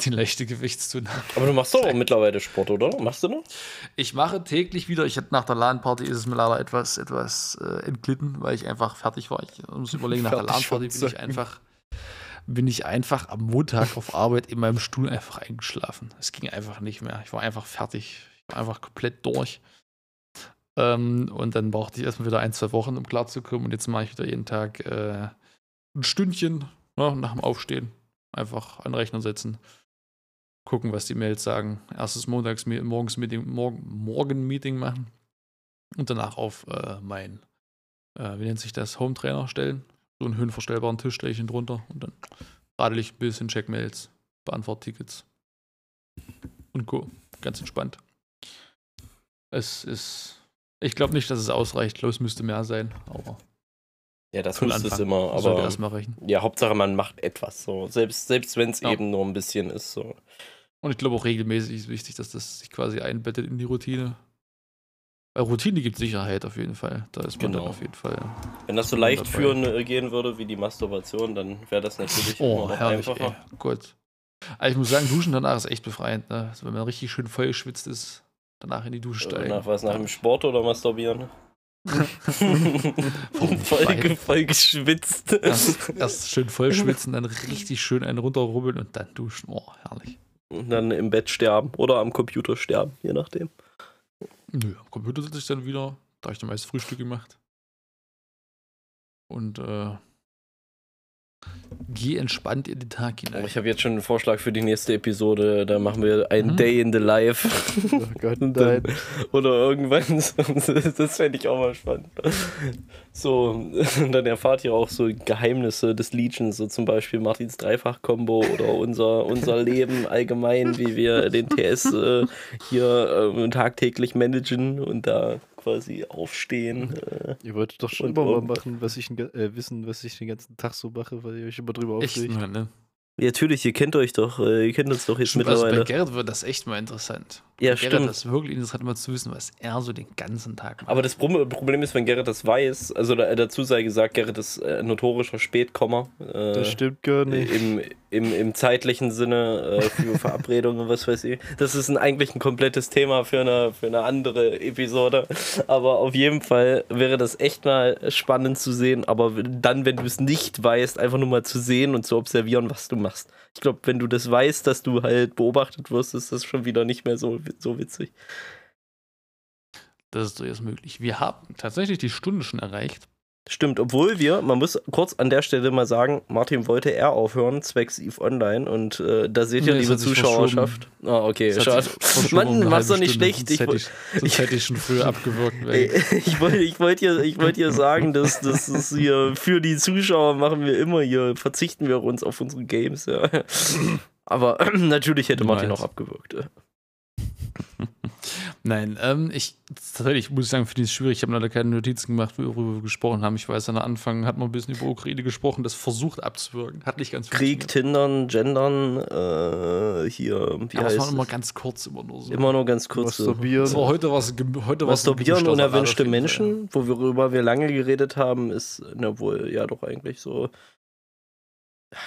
die leichte Gewichtszunahme. Aber du machst doch auch mittlerweile Sport, oder? Machst du noch? Ich mache täglich wieder. Ich hatte nach der LAN-Party ist es mir leider etwas, etwas äh, entglitten, weil ich einfach fertig war. Ich muss überlegen, nach der LAN-Party bin ich einfach bin ich einfach am Montag auf Arbeit in meinem Stuhl einfach eingeschlafen. Es ging einfach nicht mehr. Ich war einfach fertig. war einfach komplett durch. Ähm, und dann brauchte ich erstmal wieder ein, zwei Wochen, um klarzukommen. Und jetzt mache ich wieder jeden Tag äh, ein Stündchen ne, nach dem Aufstehen. Einfach an den Rechner setzen. Gucken, was die Mails sagen. Erstes Montags morgens Meeting, morgen, morgen Meeting machen. Und danach auf äh, mein, äh, wie nennt sich das, Home Trainer stellen. So einen höhenverstellbaren Tisch stelle ich ihn drunter. Und dann radel ich ein bisschen, check Mails, beantworte Tickets. Und go. Ganz entspannt. Es ist ich glaube nicht, dass es ausreicht. Los müsste mehr sein, aber. Ja, das müsste es immer, aber. Erstmal reichen. Ja, Hauptsache man macht etwas so. Selbst, selbst wenn es ja. eben nur ein bisschen ist. So. Und ich glaube auch regelmäßig ist wichtig, dass das sich quasi einbettet in die Routine. Weil Routine gibt Sicherheit auf jeden Fall. Da ist man genau. dann auf jeden Fall. Wenn das so leicht führen äh, gehen würde wie die Masturbation, dann wäre das natürlich oh, herrlich, einfacher. Ey. Gut. Also ich muss sagen, Duschen danach ist echt befreiend. Ne? Also wenn man richtig schön voll geschwitzt ist, danach in die Dusche steigen. Nach was? Nach dem Sport oder masturbieren? voll, voll geschwitzt. Erst, erst, schön voll schwitzen, dann richtig schön einen runterrubbeln und dann duschen. Oh, herrlich. Und dann im Bett sterben oder am Computer sterben, je nachdem. Nö, am Computer sitze ich dann wieder. Da habe ich dann meist Frühstück gemacht. Und äh, Geh entspannt in den Tag hinein. Ich habe jetzt schon einen Vorschlag für die nächste Episode. Da machen wir ein mhm. Day in the Life. Oh Gott, nein. Oder irgendwann. das fände ich auch mal spannend. So, und dann erfahrt ihr auch so Geheimnisse des Legions, so zum Beispiel Martins Dreifach-Kombo oder unser, unser Leben allgemein, wie wir den TS äh, hier äh, tagtäglich managen und da quasi aufstehen. Äh, ihr wolltet doch schon immer mal machen, was ich äh, wissen, was ich den ganzen Tag so mache, weil ihr euch immer drüber aufregt. Echt, ne? Ja, natürlich, ihr kennt euch doch, äh, ihr kennt uns doch jetzt Stimmt, mittlerweile. Also bei Gerrit wird das echt mal interessant. Ja, bei stimmt. Gerrit das wirklich interessant, mal zu wissen, was er so den ganzen Tag macht. Aber das Problem ist, wenn Gerrit das weiß, also dazu sei gesagt, Gerrit ist äh, notorischer Spätkommer. Äh, das stimmt gar nicht. Im, im, im zeitlichen Sinne äh, für Verabredungen, was weiß ich. Das ist ein, eigentlich ein komplettes Thema für eine, für eine andere Episode. Aber auf jeden Fall wäre das echt mal spannend zu sehen. Aber dann, wenn du es nicht weißt, einfach nur mal zu sehen und zu observieren, was du machst. Ich glaube, wenn du das weißt, dass du halt beobachtet wirst, ist das schon wieder nicht mehr so, so witzig. Das ist durchaus möglich. Wir haben tatsächlich die Stunde schon erreicht. Stimmt, obwohl wir, man muss kurz an der Stelle mal sagen, Martin wollte er aufhören, zwecks EVE Online und äh, da seht ihr, nee, liebe Zuschauerschaft. Ah, oh, okay, schade. Mann, mach's doch nicht schlecht. Ich, hätte ich, ich, hätte ich schon früher abgewürgt. ich wollte ich wollt hier, wollt hier sagen, dass das ist hier für die Zuschauer machen wir immer hier, verzichten wir uns auf unsere Games, ja. Aber natürlich hätte Martin auch abgewürgt. Nein, ähm, ich tatsächlich muss ich sagen, finde ich es schwierig. Ich habe leider keine Notizen gemacht, worüber wir gesprochen haben. Ich weiß, an der Anfang hat man ein bisschen über Ukraine gesprochen, das versucht abzuwirken. Hat nicht ganz Krieg, Tindern, Gendern, äh, hier, wie Aber heißt das war immer ganz kurz, immer nur so. Immer nur ganz kurz. Masturbieren. So. heute was, heute Masturbieren unerwünschte Menschen, worüber wir lange geredet haben, ist, na wohl, ja doch eigentlich so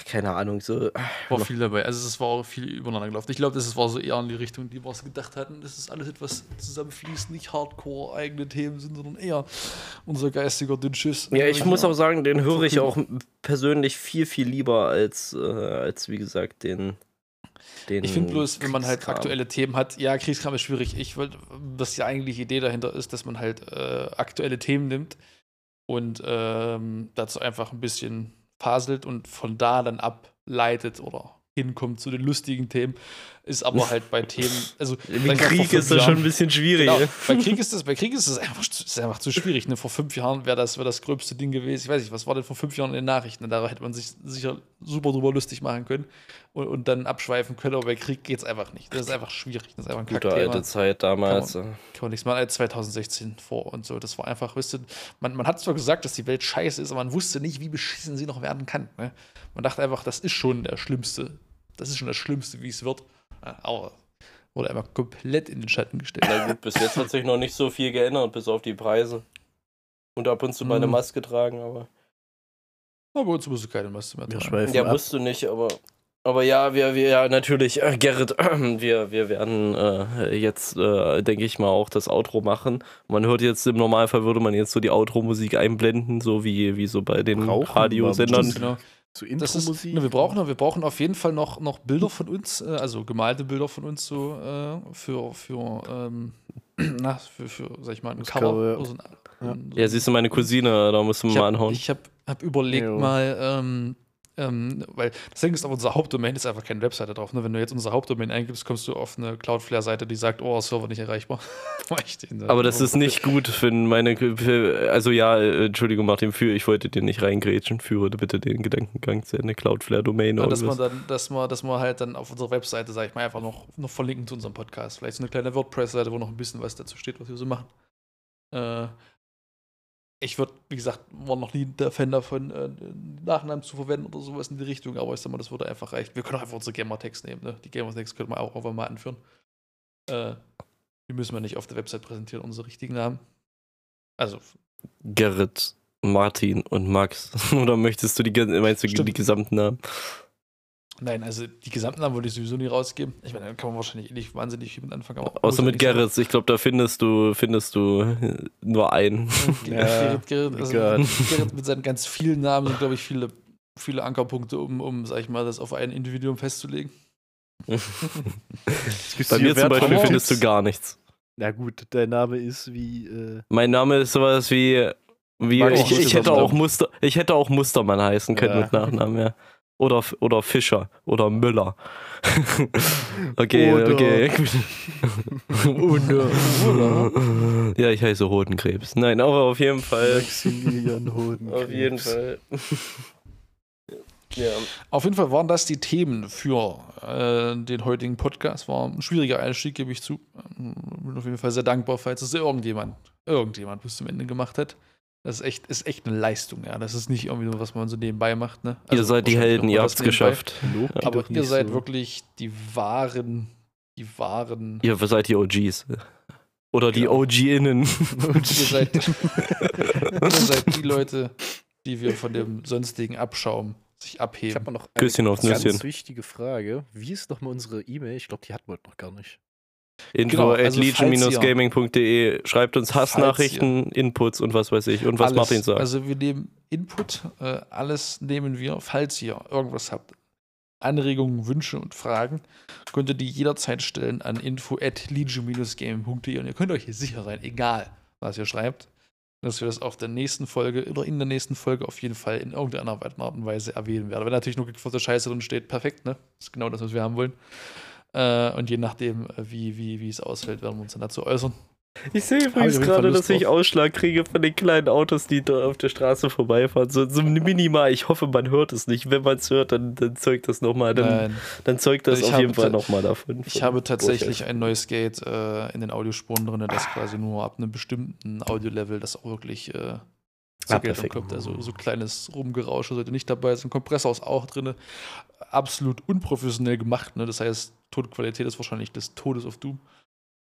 keine Ahnung, so. War viel dabei. Also es war auch viel übereinander gelaufen. Ich glaube, das war so eher in die Richtung, die wir es gedacht hatten, dass es alles etwas zusammenfließt, nicht hardcore eigene Themen sind, sondern eher unser geistiger Dünnschiss. Ja, ich muss auch sagen, den höre ich auch persönlich viel, viel lieber als, äh, als wie gesagt, den. den ich finde bloß, wenn man halt aktuelle Themen hat, ja, Kriegskram ist schwierig. Ich wollte, was die eigentliche Idee dahinter ist, dass man halt äh, aktuelle Themen nimmt und ähm, dazu einfach ein bisschen faselt und von da dann ableitet oder hinkommt zu den lustigen Themen, ist aber halt bei Themen, also bei Krieg ist das schon ein bisschen schwierig. Genau, bei Krieg ist das, bei Krieg ist das einfach, ist einfach zu schwierig. Ne? Vor fünf Jahren wäre das, wär das gröbste Ding gewesen. Ich weiß nicht, was war denn vor fünf Jahren in den Nachrichten? Da hätte man sich sicher super drüber lustig machen können und, und dann abschweifen können, aber bei Krieg geht es einfach nicht. Das ist einfach schwierig. Das ist einfach ein Gute alte Zeit damals. Kann man, kann man nichts machen. 2016 vor und so. Das war einfach, wisst ihr, man, man hat zwar gesagt, dass die Welt scheiße ist, aber man wusste nicht, wie beschissen sie noch werden kann. Ne? Man dachte einfach, das ist schon der schlimmste das ist schon das Schlimmste, wie es wird. Aber wurde einfach komplett in den Schatten gestellt. Na gut, bis jetzt hat sich noch nicht so viel geändert, bis auf die Preise. Und ab und zu mal eine mhm. Maske tragen, aber. Aber bei uns musst du keine Maske mehr tragen. Ja, musst du nicht, aber. Aber ja, wir, wir, ja, natürlich, äh, Gerrit, äh, wir, wir werden äh, jetzt, äh, denke ich mal, auch das Outro machen. Man hört jetzt, im Normalfall würde man jetzt so die Outro-Musik einblenden, so wie, wie so bei den Radiosendern. Genau. Zu Intro-Musik. ne, wir, brauchen, wir brauchen auf jeden Fall noch, noch Bilder von uns, äh, also gemalte Bilder von uns so äh, für, für, ähm, na, für, für, sag ich mal, ein Cover. Cover, ja. oder so ein, Ja. ein- Ja, siehst du, meine Cousine, da musst du mal hab, anhauen. Ich habe hab überlegt Jo. mal, ähm, ähm, weil das Ding ist, auf unserer Hauptdomain ist einfach keine Webseite drauf. Ne? Wenn du jetzt unsere Hauptdomain eingibst, kommst du auf eine Cloudflare-Seite, die sagt, oh, Server nicht erreichbar. Aber das ist nicht gut für meine. Für, also ja, äh, Entschuldigung, Martin, für ich wollte dir nicht reingrätschen. Führe bitte den Gedankengang zu Ende Cloudflare-Domain Ja, oder dass man was. dann, dass man, dass man halt dann auf unserer Webseite, sag ich mal, einfach noch, noch verlinken zu unserem Podcast. Vielleicht so eine kleine WordPress-Seite, wo noch ein bisschen was dazu steht, was wir so machen. Äh, ich würde, wie gesagt, war noch nie der Fan davon, äh, Nachnamen zu verwenden oder sowas in die Richtung, aber ich sag mal, das würde einfach reichen. Wir können auch einfach unsere Gamertext nehmen, ne? Die Gamertext könnte man auch einfach mal anführen. Äh, die müssen wir nicht auf der Website präsentieren, unsere richtigen Namen. Also, Gerrit, Martin und Max. oder möchtest du die, meinst du Stimmt. die gesamten Namen? Nein, also die gesamten Namen würde ich sowieso nie rausgeben. Ich meine, da kann man wahrscheinlich eh nicht wahnsinnig viel mit anfangen. aber Außer mit. Gerrit. Ich glaube, da findest du, findest du nur einen. Ja, Gerrit, Gerrit, also egal. Gerrit mit seinen ganz vielen Namen sind, glaube ich, viele, viele Ankerpunkte, um, um, sag ich mal, das auf ein Individuum festzulegen. Bei mir zum Beispiel findest du gar nichts. Na gut, dein Name ist wie. Äh, Mein Name ist sowas wie. wie ich, ich, hätte auch Muster, ich hätte auch Mustermann heißen können Ja. mit Nachnamen, ja. Oder, oder Fischer oder Müller. okay, Oder- okay. ja, ich heiße Hodenkrebs. Nein, aber auf jeden Fall. Maximilian Hoden. Auf jeden Fall. ja. Auf jeden Fall waren das die Themen für äh, den heutigen Podcast. War ein schwieriger Einstieg, gebe ich zu. Ähm, Bin auf jeden Fall sehr dankbar, falls es irgendjemand, irgendjemand bis zum Ende gemacht hat. Das ist echt, ist echt eine Leistung, ja. Das ist nicht irgendwie nur, was man so nebenbei macht. Ne? Ihr Also seid die Helden, ihr habt's geschafft. Lob Aber ihr seid so. wirklich die wahren, die wahren. Ihr seid die OGs. Oder die Genau. OG-Innen. ihr, seid, ihr seid die Leute, die wir von dem sonstigen Abschaum sich Ich abheben. habe noch eine Küsschen ganz Nüsschen. wichtige Frage. Wie ist nochmal unsere E-Mail? Ich glaube, die hatten wir noch gar nicht. Info Genau, at also legion-gaming.de. Schreibt uns Hassnachrichten, Inputs und was weiß ich. Und was alles. Martin sagt. Also wir nehmen Input, äh, alles nehmen wir. Falls ihr irgendwas habt, Anregungen, Wünsche und Fragen, könnt ihr die jederzeit stellen an info at legion-gaming.de und ihr könnt euch hier sicher sein, egal was ihr schreibt, dass wir das auf der nächsten Folge oder in der nächsten Folge auf jeden Fall in irgendeiner Art und Weise erwähnen werden. Wenn natürlich nur geforderte Scheiße drin steht, perfekt, ne? Das ist genau das, was wir haben wollen. Äh, und je nachdem, äh, wie, wie, wie es ausfällt, werden wir uns dann dazu äußern. Ich sehe übrigens gerade, dass ich. Ausschlag kriege von den kleinen Autos, die da auf der Straße vorbeifahren. So, so minimal. Ich hoffe, man hört es nicht. Wenn man es hört, dann, dann zeugt das nochmal. Dann, Nein. dann zeugt das Also ich auf jeden Fall nochmal davon. Ich habe tatsächlich ein neues Gate äh, in den Audiospuren drin, das quasi nur ab einem bestimmten Audio-Level das auch wirklich äh, Ah, zur Geltung perfekt. kommt. Also so kleines Rumgerausche sollte nicht dabei sein. Kompressor ist auch drin. Absolut unprofessionell gemacht. Ne? Das heißt, Tonqualität ist wahrscheinlich des Todes auf Doom.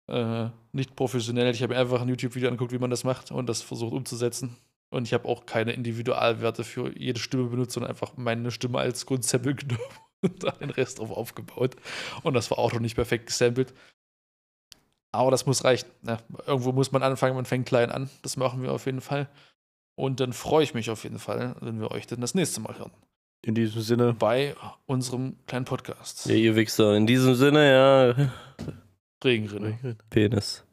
Äh, nicht professionell. Ich habe mir einfach ein YouTube-Video angeguckt, wie man das macht und das versucht umzusetzen. Und ich habe auch keine Individualwerte für jede Stimme benutzt, sondern einfach meine Stimme als Grundsample genommen und dann den Rest drauf aufgebaut. Und das war auch noch nicht perfekt gesampelt. Aber das muss reichen. Ne? Irgendwo muss man anfangen, man fängt klein an. Das machen wir auf jeden Fall. Und dann freue ich mich auf jeden Fall, wenn wir euch dann das nächste Mal hören. In diesem Sinne, Bei unserem kleinen Podcast. Ja, ihr Wichser. In diesem Sinne, ja. Regenrinne. Penis.